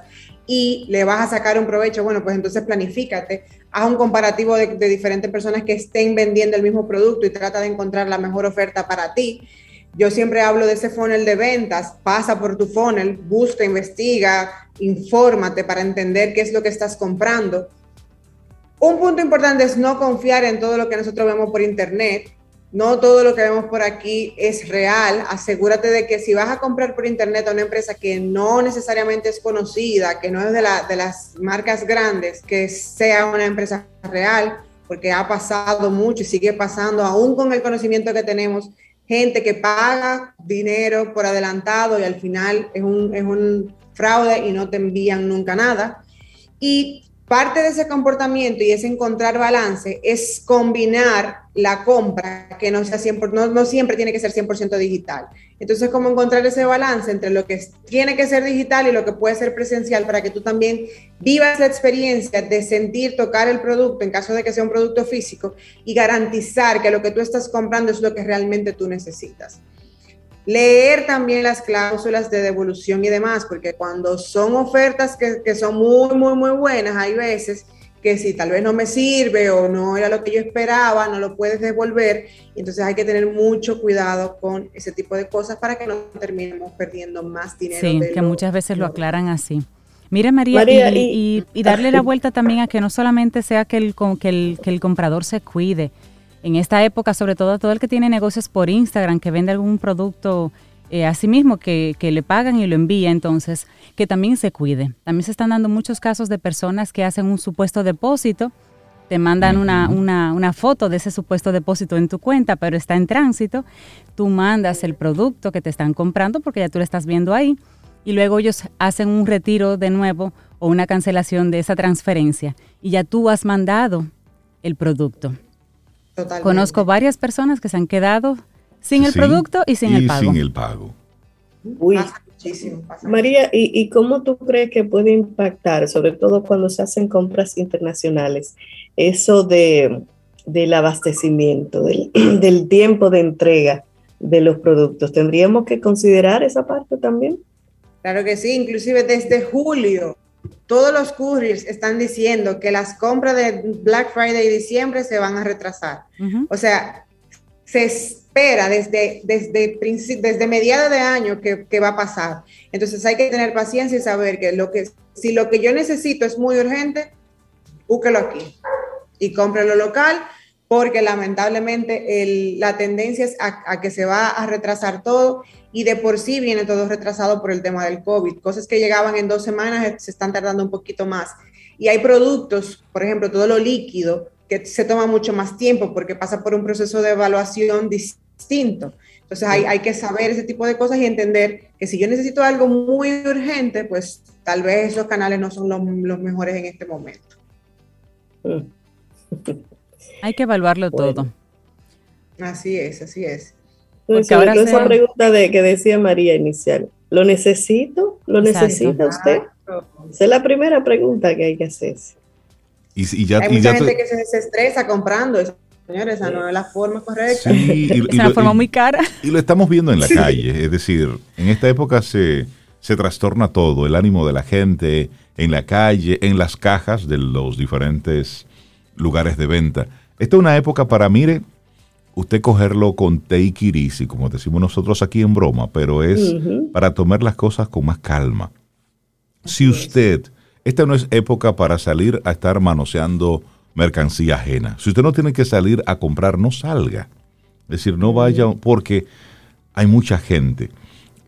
y le vas a sacar un provecho, bueno, pues entonces planifícate, haz un comparativo de, de diferentes personas que estén vendiendo el mismo producto y trata de encontrar la mejor oferta para ti. Yo siempre hablo de ese funnel de ventas, pasa por tu funnel, busca, investiga, infórmate para entender qué es lo que estás comprando un punto importante es no confiar en todo lo que nosotros vemos por internet. No todo lo que vemos por aquí es real. Asegúrate de que si vas a comprar por internet a una empresa que no necesariamente es conocida, que no es de, de las marcas grandes, que sea una empresa real, porque ha pasado mucho y sigue pasando, aún con el conocimiento que tenemos, gente que paga dinero por adelantado y al final es un, es un fraude y no te envían nunca nada. Y Parte de ese comportamiento y ese encontrar balance es combinar la compra, que no, sea 100%, no, no siempre tiene que ser 100% digital. Entonces, ¿cómo encontrar ese balance entre lo que tiene que ser digital y lo que puede ser presencial para que tú también vivas la experiencia de sentir, tocar el producto en caso de que sea un producto físico y garantizar que lo que tú estás comprando es lo que realmente tú necesitas? Leer también las cláusulas de devolución y demás, porque cuando son ofertas que, son muy, muy, muy buenas, hay veces que si tal vez no me sirve o no era lo que yo esperaba, no lo puedes devolver. Entonces hay que tener mucho cuidado con ese tipo de cosas para que no terminemos perdiendo más dinero. Sí, que muchas veces lo aclaran así. Mire María, y, darle la vuelta también a que no solamente sea que el, que el, que el comprador se cuide, en esta época, sobre todo todo el que tiene negocios por Instagram, que vende algún producto eh, a sí mismo, que, le pagan y lo envía, entonces, que también se cuide. También se están dando muchos casos de personas que hacen un supuesto depósito, te mandan una, una, una, foto de ese supuesto depósito en tu cuenta, pero está en tránsito, tú mandas el producto que te están comprando porque ya tú lo estás viendo ahí y luego ellos hacen un retiro de nuevo o una cancelación de esa transferencia y ya tú has mandado el producto. Conozco varias personas que se han quedado sin el producto y sin el pago. Sin el pago. Uy, muchísimo. María, ¿y, ¿y cómo tú crees que puede impactar, sobre todo cuando se hacen compras internacionales, eso de, del abastecimiento, del, del tiempo de entrega de los productos? ¿Tendríamos que considerar esa parte también? Claro que sí, inclusive desde julio todos los couriers están diciendo que las compras de Black Friday y diciembre se van a retrasar. O sea, se espera desde, desde, desde mediados de año que, va a pasar. Entonces hay que tener paciencia y saber que, lo que si lo que yo necesito es muy urgente, búsquelo aquí y cómprelo local porque lamentablemente la tendencia es a, que se va a retrasar todo y de por sí viene todo retrasado por el tema del COVID. Cosas que llegaban en dos semanas se están tardando un poquito más. Y hay productos, por ejemplo, todo lo líquido, que se toma mucho más tiempo porque pasa por un proceso de evaluación distinto. Entonces hay, hay que saber ese tipo de cosas y entender que si yo necesito algo muy urgente, pues tal vez esos canales no son los, los mejores en este momento. Hay que evaluarlo todo. Así es, así es. Porque ahora esa pregunta de que decía María inicial, ¿lo necesito? ¿Lo necesita usted? Esa es la primera pregunta que hay que hacer. Y, ya, hay mucha gente que se, estresa comprando eso. Señores, esa no es la forma correcta. Sí, es una forma muy cara. Y lo estamos viendo en la calle. Es decir, en esta época se, se trastorna todo, el ánimo de la gente en la calle, en las cajas de los diferentes lugares de venta. Esta es una época para, mire, usted cogerlo con take it easy, como decimos nosotros aquí en broma, pero es para tomar las cosas con más calma. si usted, esta no es época para salir a estar manoseando mercancía ajena. Si usted no tiene que salir a comprar, no salga. Es decir, no vaya porque hay mucha gente.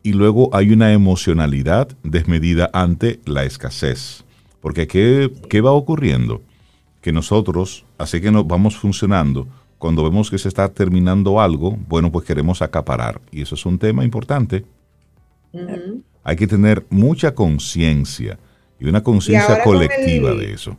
Y luego hay una emocionalidad desmedida ante la escasez. Porque ¿qué, qué va ocurriendo? Que nosotros, así que nos vamos funcionando, cuando vemos que se está terminando algo, bueno, pues queremos acaparar. Y eso es un tema importante. Hay que tener mucha conciencia y una conciencia colectiva de eso.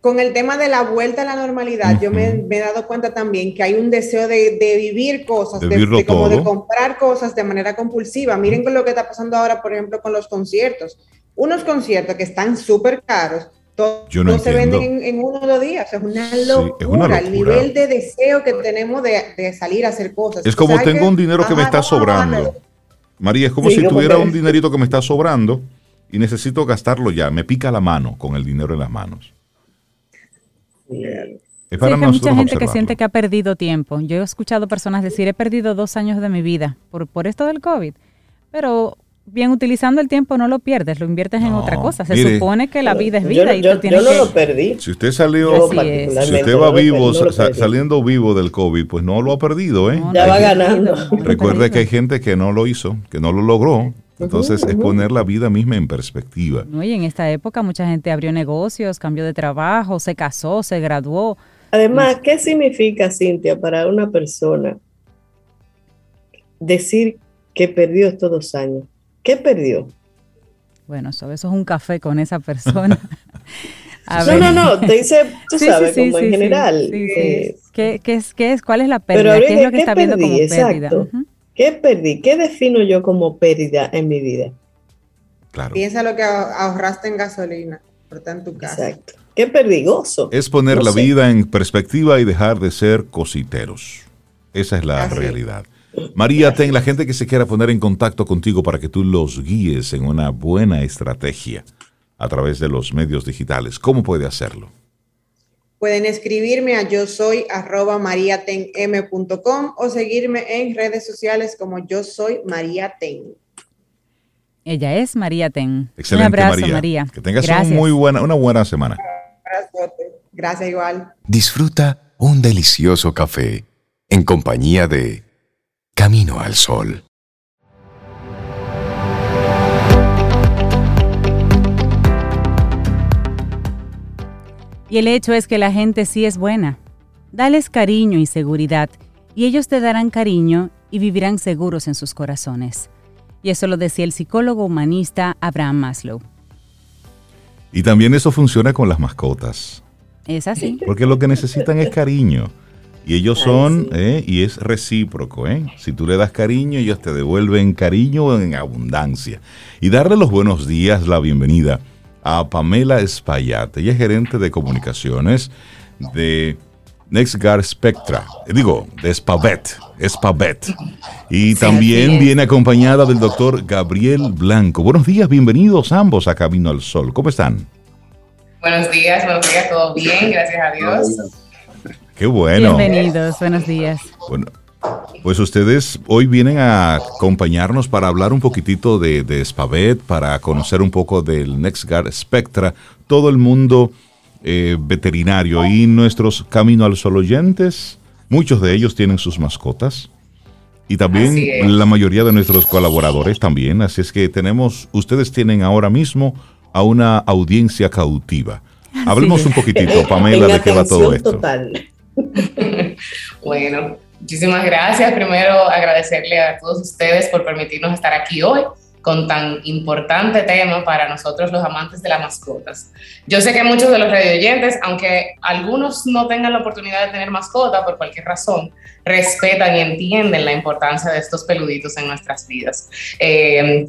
Con el tema de la vuelta a la normalidad, yo me, he dado cuenta también que hay un deseo de, vivir cosas, de, como de comprar cosas de manera compulsiva. Miren con lo que está pasando ahora, por ejemplo, con los conciertos. Unos conciertos que están súper caros, no se venden en, uno o dos días. es, una locura, El nivel de deseo que tenemos de, salir a hacer cosas. Es como tengo un dinero que me está sobrando. María, es como si tuviera un dinerito que me está sobrando y necesito gastarlo ya. Me pica la mano con el dinero en las manos. Es para hay mucha gente que siente que ha perdido tiempo. Yo he escuchado personas decir, he perdido dos años de mi vida por, por esto del COVID. Pero bien utilizando el tiempo no lo pierdes, lo inviertes en otra cosa. Se supone que la vida es vida yo, y no lo perdí. Si usted salió, si usted va vivo, saliendo vivo del COVID, pues no lo ha perdido, ¿eh? ya va ganando. Recuerde que hay gente que no lo hizo, que no lo logró. Entonces es poner la vida misma en perspectiva. No, y en esta época mucha gente abrió negocios, cambió de trabajo, se casó, se graduó. Además, ¿qué significa, Cintia, para una persona decir que perdió estos dos años? ¿Qué perdió? Bueno, eso, es un café con esa persona. no, no, no, te dice, tú sabes, como en general. Eh, ¿Qué, es, ¿Qué es? ¿Cuál es la pérdida? ¿Qué es lo que está viendo como pérdida? ¿Qué perdí? ¿Qué defino yo como pérdida en mi vida? Claro. Piensa lo que ahorraste en gasolina, por en tu casa. Exacto. ¿Qué perdí? Gozo. Es poner la vida en perspectiva y dejar de ser cositeros. Esa es la realidad. María, ten la gente que se quiera poner en contacto contigo para que tú los guíes en una buena estrategia a través de los medios digitales. ¿Cómo puede hacerlo? Pueden escribirme a yo soy arroba mariatenm.com o seguirme en redes sociales como yo soy María Ten. Ella es María Ten. Excelente, Un abrazo, María. Que tengas una muy buena, una buena semana. Gracias igual. Disfruta un delicioso café en compañía de Camino al Sol. Y el hecho es que la gente sí es buena. Dales cariño y seguridad, y ellos te darán cariño y vivirán seguros en sus corazones. Y eso lo decía el psicólogo humanista Abraham Maslow. Y también eso funciona con las mascotas. Es así. Porque lo que necesitan es cariño. Y ellos son, eh, y es recíproco, ¿eh? Si tú le das cariño, ellos te devuelven cariño en abundancia. Y darle los buenos días, la bienvenida a Pamela Espaillat. Ella es gerente de comunicaciones de NextGuard Spectra. Eh, digo, de Spavet. Spavet. Y también viene acompañada del doctor Gabriel Blanco. Buenos días, bienvenidos ambos a Camino al Sol. ¿Cómo están? Buenos días, buenos días, todo bien, gracias a Dios. Qué bueno. Bienvenidos, buenos días. Bueno, pues ustedes hoy vienen a acompañarnos para hablar un poquitito de, de Spavet, para conocer un poco del NextGuard Spectra, todo el mundo eh, veterinario y nuestros Camino al Sol oyentes, muchos de ellos tienen sus mascotas y también la mayoría de nuestros colaboradores también, así es que tenemos, ustedes tienen ahora mismo a una audiencia cautiva. Hablemos un poquitito, Pamela, de qué va todo esto. bueno, muchísimas gracias. Primero agradecerle a todos ustedes por permitirnos estar aquí hoy con tan importante tema para nosotros los amantes de las mascotas. Yo sé que muchos de los radioyentes, aunque algunos no tengan la oportunidad de tener mascota por cualquier razón, respetan y entienden la importancia de estos peluditos en nuestras vidas. Eh,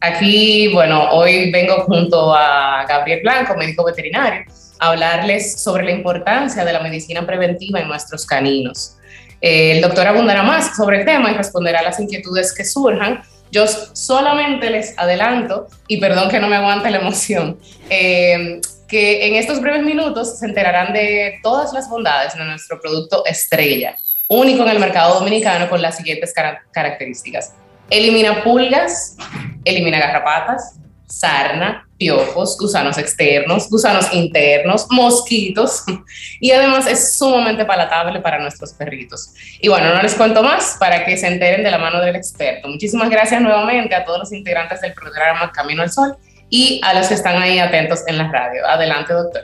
aquí, bueno, hoy vengo junto a Gabriel Blanco, médico veterinario, hablarles sobre la importancia de la medicina preventiva en nuestros caninos. Eh, el doctor abundará más sobre el tema y responderá a las inquietudes que surjan. Yo solamente les adelanto, y perdón que no me aguante la emoción, eh, que en estos breves minutos se enterarán de todas las bondades de nuestro producto estrella, único en el mercado dominicano con las siguientes características. Elimina pulgas, elimina garrapatas, sarna, piojos, gusanos externos, gusanos internos, mosquitos y además es sumamente palatable para nuestros perritos. Y bueno, no les cuento más para que se enteren de la mano del experto. Muchísimas gracias nuevamente a todos los integrantes del programa Camino al Sol y a los que están ahí atentos en la radio. Adelante, doctor.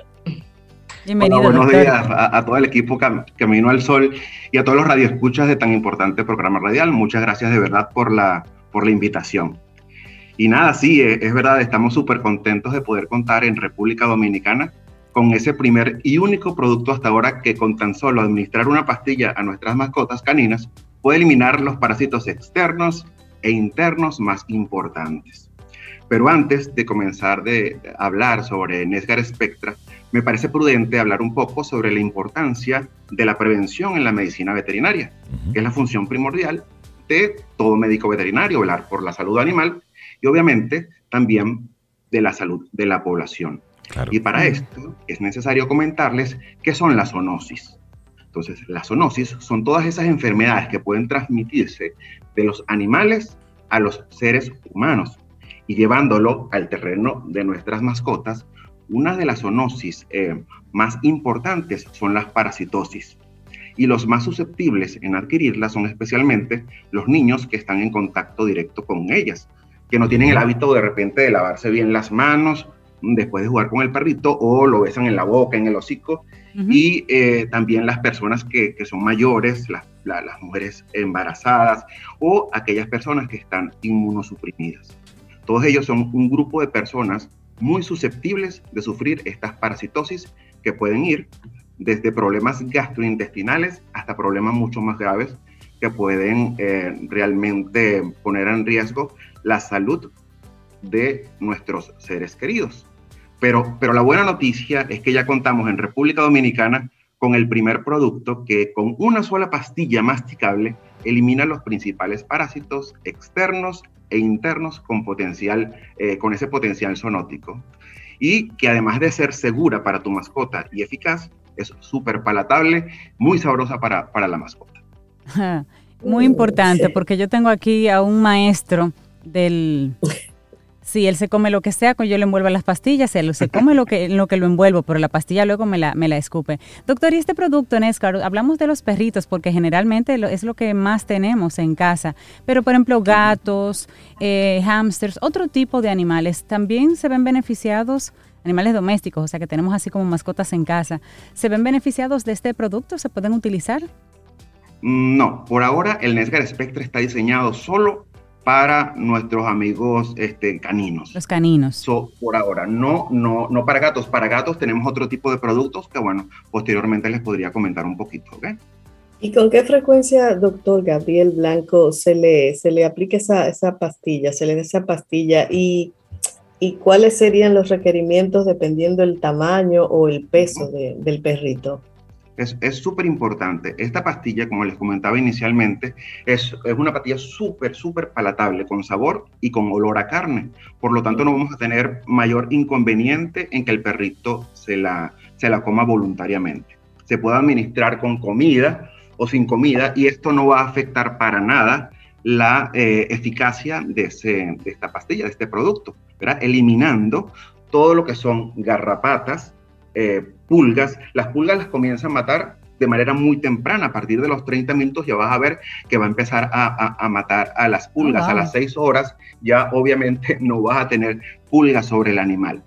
Bienvenido. buenos días a, todo el equipo Camino al Sol y a todos los radioescuchas de tan importante programa radial. Muchas gracias de verdad por la, por la invitación. Y nada, sí, eh, es, verdad, estamos súper contentos de poder contar en República Dominicana con ese primer y único producto hasta ahora que con tan solo administrar una pastilla a nuestras mascotas caninas puede eliminar los parásitos externos e internos más importantes. Pero antes de comenzar de hablar sobre Nesgar Spectra, me parece prudente hablar un poco sobre la importancia de la prevención en la medicina veterinaria, que es la función primordial de todo médico veterinario, velar por la salud animal y obviamente también de la salud de la población. Y para esto es necesario comentarles qué son las zoonosis. Entonces, las zoonosis son todas esas enfermedades que pueden transmitirse de los animales a los seres humanos. Y llevándolo al terreno de nuestras mascotas, una de las zoonosis eh, más importantes son las parasitosis. Y los más susceptibles en adquirirlas son especialmente los niños que están en contacto directo con ellas, que no tienen el hábito de repente de lavarse bien las manos después de jugar con el perrito o lo besan en la boca, en el hocico. Y eh, también las personas que, son mayores, las, las mujeres embarazadas o aquellas personas que están inmunosuprimidas. Todos ellos son un grupo de personas muy susceptibles de sufrir estas parasitosis que pueden ir desde problemas gastrointestinales hasta problemas mucho más graves que pueden eh, realmente poner en riesgo la salud de nuestros seres queridos. Pero, pero la buena noticia es que ya contamos en República Dominicana con el primer producto que con una sola pastilla masticable elimina los principales parásitos externos e internos con potencial, eh, con ese potencial zoonótico. Y que además de ser segura para tu mascota y eficaz, es súper palatable, muy sabrosa para, para la mascota. Muy importante, porque yo tengo aquí a un maestro del... Sí, él se come lo que sea, yo le envuelvo las pastillas, él se come lo que, lo que lo envuelvo, pero la pastilla luego me la, me la escupe. Doctor, y este producto, Nescar, hablamos de los perritos porque generalmente es lo que más tenemos en casa, pero por ejemplo gatos, eh, hamsters, otro tipo de animales, ¿también se ven beneficiados? Animales domésticos, o sea que tenemos así como mascotas en casa, ¿se ven beneficiados de este producto? ¿Se pueden utilizar? No, por ahora el Nesgar Spectra está diseñado solo para nuestros amigos este, caninos. Los caninos. por ahora, no, no, no para gatos. Para gatos tenemos otro tipo de productos que, bueno, posteriormente les podría comentar un poquito, ¿ok? ¿Y con qué frecuencia, doctor Gabriel Blanco, se le, se le aplica esa, esa pastilla, se le da esa pastilla y, y cuáles serían los requerimientos dependiendo del tamaño o el peso del perrito? Es súper importante. Esta pastilla, como les comentaba inicialmente, es, es una pastilla súper, súper palatable, con sabor y con olor a carne. Por lo tanto, no vamos a tener mayor inconveniente en que el perrito se la, se la coma voluntariamente. Se puede administrar con comida o sin comida y esto no va a afectar para nada la eh, eficacia de, ese, de esta pastilla, de este producto, ¿verdad? eliminando todo lo que son garrapatas, eh, pulgas, las pulgas las comienzan a matar de manera muy temprana, a partir de los 30 minutos ya vas a ver que va a empezar a, matar a las pulgas. A las 6 horas ya obviamente no vas a tener pulgas sobre el animal.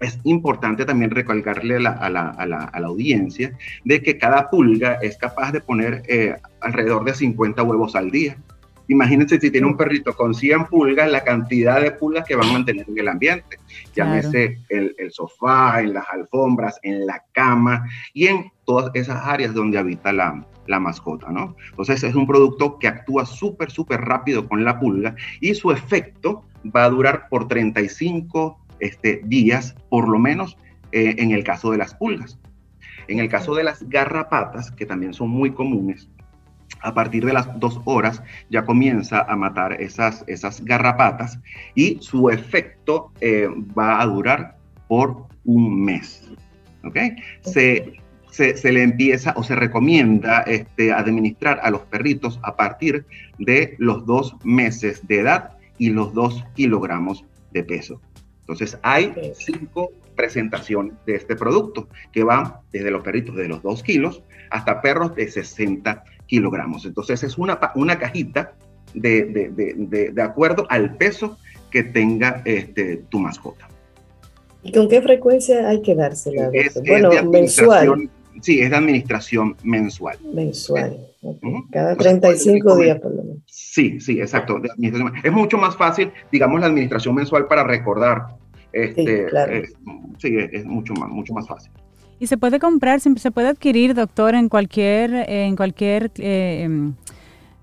Es importante también recalcarle a la, audiencia de que cada pulga es capaz de poner eh, alrededor de 50 huevos al día. Imagínense si tiene un perrito con 100 pulgas, la cantidad de pulgas que van a mantener en el ambiente. Llámese el, el, sofá, en las alfombras, en la cama y en todas esas áreas donde habita la, la mascota, ¿no? Entonces es un producto que actúa súper, súper rápido con la pulga y su efecto va a durar por 35 este, días, por lo menos eh, en el caso de las pulgas. En el caso de las garrapatas, que también son muy comunes, a partir de las dos horas ya comienza a matar esas, esas garrapatas y su efecto eh, va a durar por un mes. ¿Ok? Se, se, le empieza o se recomienda este, administrar a los perritos a partir de los dos meses de edad y los dos kilogramos de peso. Entonces hay cinco presentaciones de este producto que van desde los perritos de los dos kilos hasta perros de 60 kilogramos. Entonces es una, una cajita de, de, de, acuerdo al peso que tenga este, tu mascota. ¿Y con qué frecuencia hay que dársela? bueno, mensual. Sí, es de administración mensual. Mensual. Cada 35 días por lo menos. Sí, sí, exacto. Es mucho más fácil, digamos, la administración mensual para recordar. Este, sí, claro. Eh, sí es, mucho más, mucho más fácil. Y se puede comprar, se puede adquirir, doctor, en cualquier, en cualquier eh, em,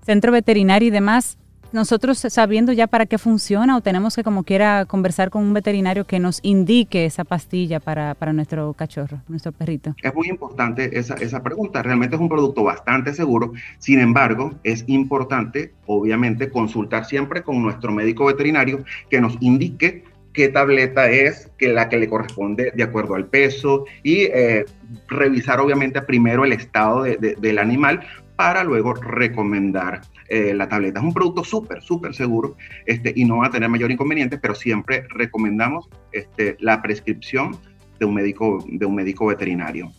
centro veterinario y demás. Nosotros sabiendo ya para qué funciona o tenemos que como quiera conversar con un veterinario que nos indique esa pastilla para, para nuestro cachorro, nuestro perrito. Es muy importante esa, esa pregunta. Realmente es un producto bastante seguro. Sin embargo, es importante, obviamente, consultar siempre con nuestro médico veterinario que nos indique qué tableta es que la que le corresponde de acuerdo al peso y eh, revisar obviamente primero el estado del animal para luego recomendar eh, la tableta. Es un producto súper, súper seguro este, y no va a tener mayor inconveniente, pero siempre recomendamos este, la prescripción de un médico, de un médico veterinario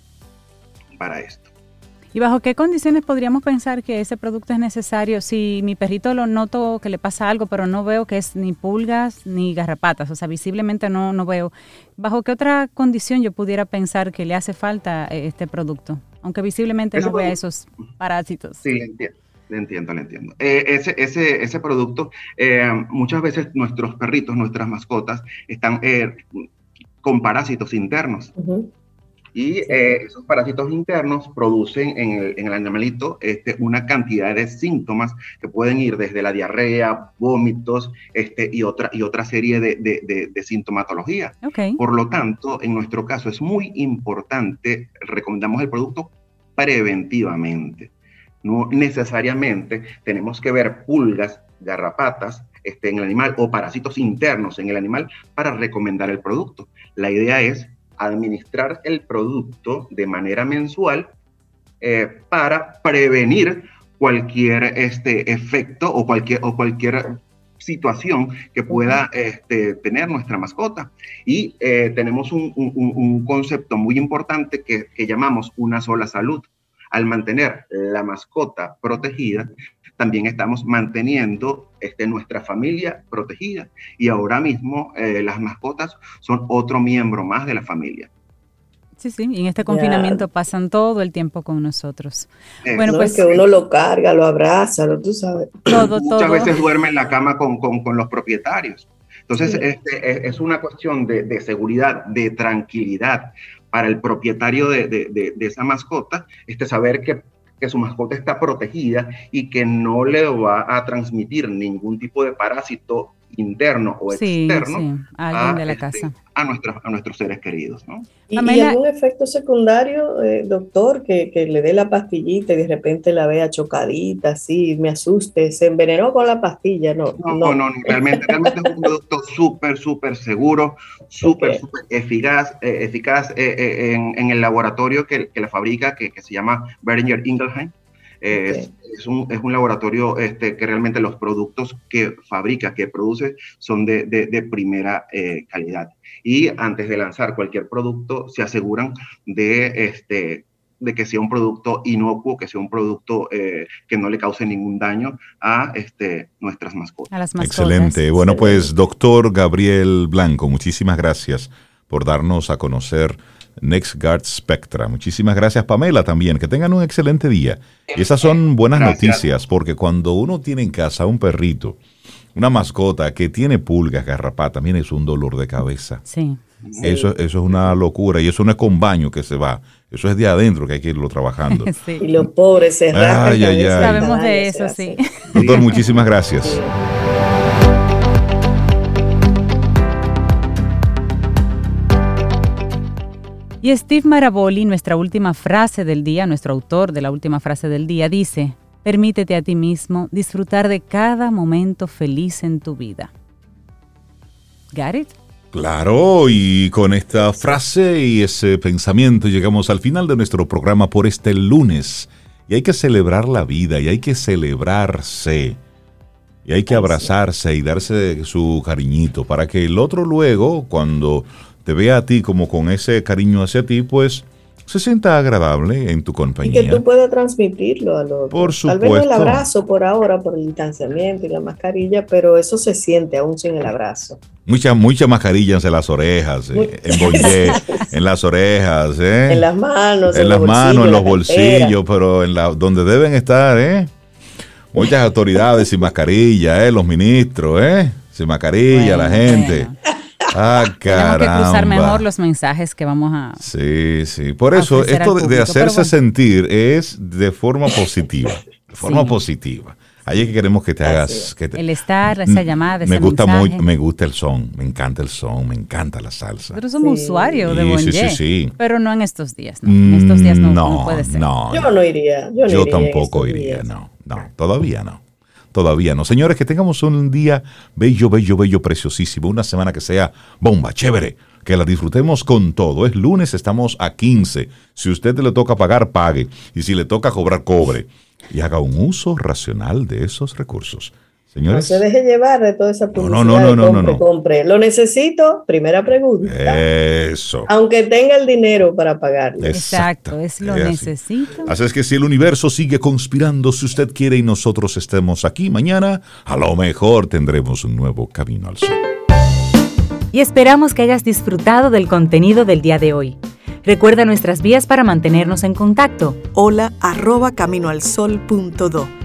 para esto. ¿Y bajo qué condiciones podríamos pensar que ese producto es necesario? Si mi perrito lo noto que le pasa algo, pero no veo que es ni pulgas ni garrapatas, o sea, visiblemente no, no veo. ¿Bajo qué otra condición yo pudiera pensar que le hace falta eh, este producto? Aunque visiblemente no vea esos parásitos. Sí, entiendo. Le entiendo, le entiendo. Eh, ese, ese, ese producto, eh, muchas veces nuestros perritos, nuestras mascotas, están con parásitos internos. Y eh, esos parásitos internos producen en el, en el, animalito este, una cantidad de síntomas que pueden ir desde la diarrea, vómitos este, y, otra, y otra serie de, de, de, sintomatología. Por lo tanto, en nuestro caso es muy importante, recomendamos el producto preventivamente. No necesariamente tenemos que ver pulgas, garrapatas, este, en el animal o parásitos internos en el animal para recomendar el producto. La idea es administrar el producto de manera mensual eh, para prevenir cualquier este, efecto o cualquier, o cualquier situación que pueda este, tener nuestra mascota. Y eh, tenemos un, concepto muy importante que, que llamamos una sola salud. Al mantener la mascota protegida, también estamos manteniendo este, nuestra familia protegida. Y ahora mismo eh, las mascotas son otro miembro más de la familia. Sí, sí, y en este confinamiento pasan todo el tiempo con nosotros. Eh, bueno, pues que uno lo carga, lo abraza, lo, tú sabes. Todo, Muchas veces duerme en la cama con, los propietarios. Entonces, este, es, una cuestión de, seguridad, de tranquilidad para el propietario de, esa mascota, este, saber que, que, su mascota está protegida y que no le va a transmitir ningún tipo de parásito interno o externo A, de la este, casa. a, nuestros, a nuestros seres queridos. ¿no? ¿Y, algún efecto secundario, eh, doctor, que, que, le dé la pastillita y de repente la vea chocadita, así, me asuste, se envenenó con la pastilla? No, no, no, no, realmente, realmente es un producto súper, súper seguro, súper, súper eficaz, eh, eficaz eh, en, en, el laboratorio que, que la fabrica, que, que se llama Beringer Ingelheim. Es, un, es, un, laboratorio este, que realmente los productos que fabrica, que produce, son de, de, primera eh, calidad. Y antes de lanzar cualquier producto, se aseguran de, este, de que sea un producto inocuo, que sea un producto eh, que no le cause ningún daño a este, nuestras mascotas. A las mascotas. Excelente. Bueno, pues doctor Gabriel Blanco, muchísimas gracias por darnos a conocer NextGuard Spectra. Muchísimas gracias Pamela también. Que tengan un excelente día. Y esas son buenas noticias porque cuando uno tiene en casa un perrito, una mascota que tiene pulgas, garrapatas, también es un dolor de cabeza. Sí. Eso, eso es una locura y eso no es con baño que se va. Eso es de adentro que hay que irlo trabajando. Y los pobres se Sabemos de eso, sí. Doctor, muchísimas gracias. Y Steve Maraboli, nuestra última frase del día, nuestro autor de la última frase del día, dice, permítete a ti mismo disfrutar de cada momento feliz en tu vida. ¿Got Claro, y con esta frase y ese pensamiento llegamos al final de nuestro programa por este lunes. Y hay que celebrar la vida y hay que celebrarse. Y hay que abrazarse y darse su cariñito para que el otro luego, cuando te vea a ti como con ese cariño hacia ti, pues se sienta agradable en tu compañía. Y que tú puedas transmitirlo a los Por supuesto. Tal vez el abrazo por ahora, por el distanciamiento y la mascarilla, pero eso se siente aún sin el abrazo. Muchas muchas mascarillas en las orejas, eh, en bollé, en las orejas, ¿eh? en las manos, en, las manos, en los bolsillos, pero en la donde deben estar, ¿eh? Muchas autoridades sin mascarilla, ¿eh? Los ministros, ¿eh? Sin mascarilla, la gente. Ah, caramba. Tenemos que cruzar mejor los mensajes que vamos a. Sí, sí. Por eso, esto de hacerse sentir es de forma positiva. De forma positiva. Ahí es que queremos que te hagas. Que el estar, esa mm, llamada, me gusta muy, Me gusta el son, me encanta el son, me encanta la salsa. Pero somos usuarios de Bonje. Sí, sí, sí. Pero no en estos días, ¿no? En estos días no, no, puede ser. No, yo no iría. Yo, yo tampoco iría, no. No, todavía no todavía no. Señores, que tengamos un día bello, bello, bello, preciosísimo, una semana que sea bomba, chévere, que la disfrutemos con todo. Es lunes, estamos a 15. Si usted le toca pagar, pague. Y si le toca cobrar, cobre. Y haga un uso racional de esos recursos. No se deje llevar de toda esa publicidad. No, no, no, no, no, compre. Lo necesito, primera pregunta. Eso. Aunque tenga el dinero para pagarlo. Exacto, es lo necesito. Así es que si el universo sigue conspirando, si usted quiere y nosotros estemos aquí mañana, a lo mejor tendremos un nuevo camino al sol. Y esperamos que hayas disfrutado del contenido del día de hoy. Recuerda nuestras vías para mantenernos en contacto. Hola arroba caminoalsol.do.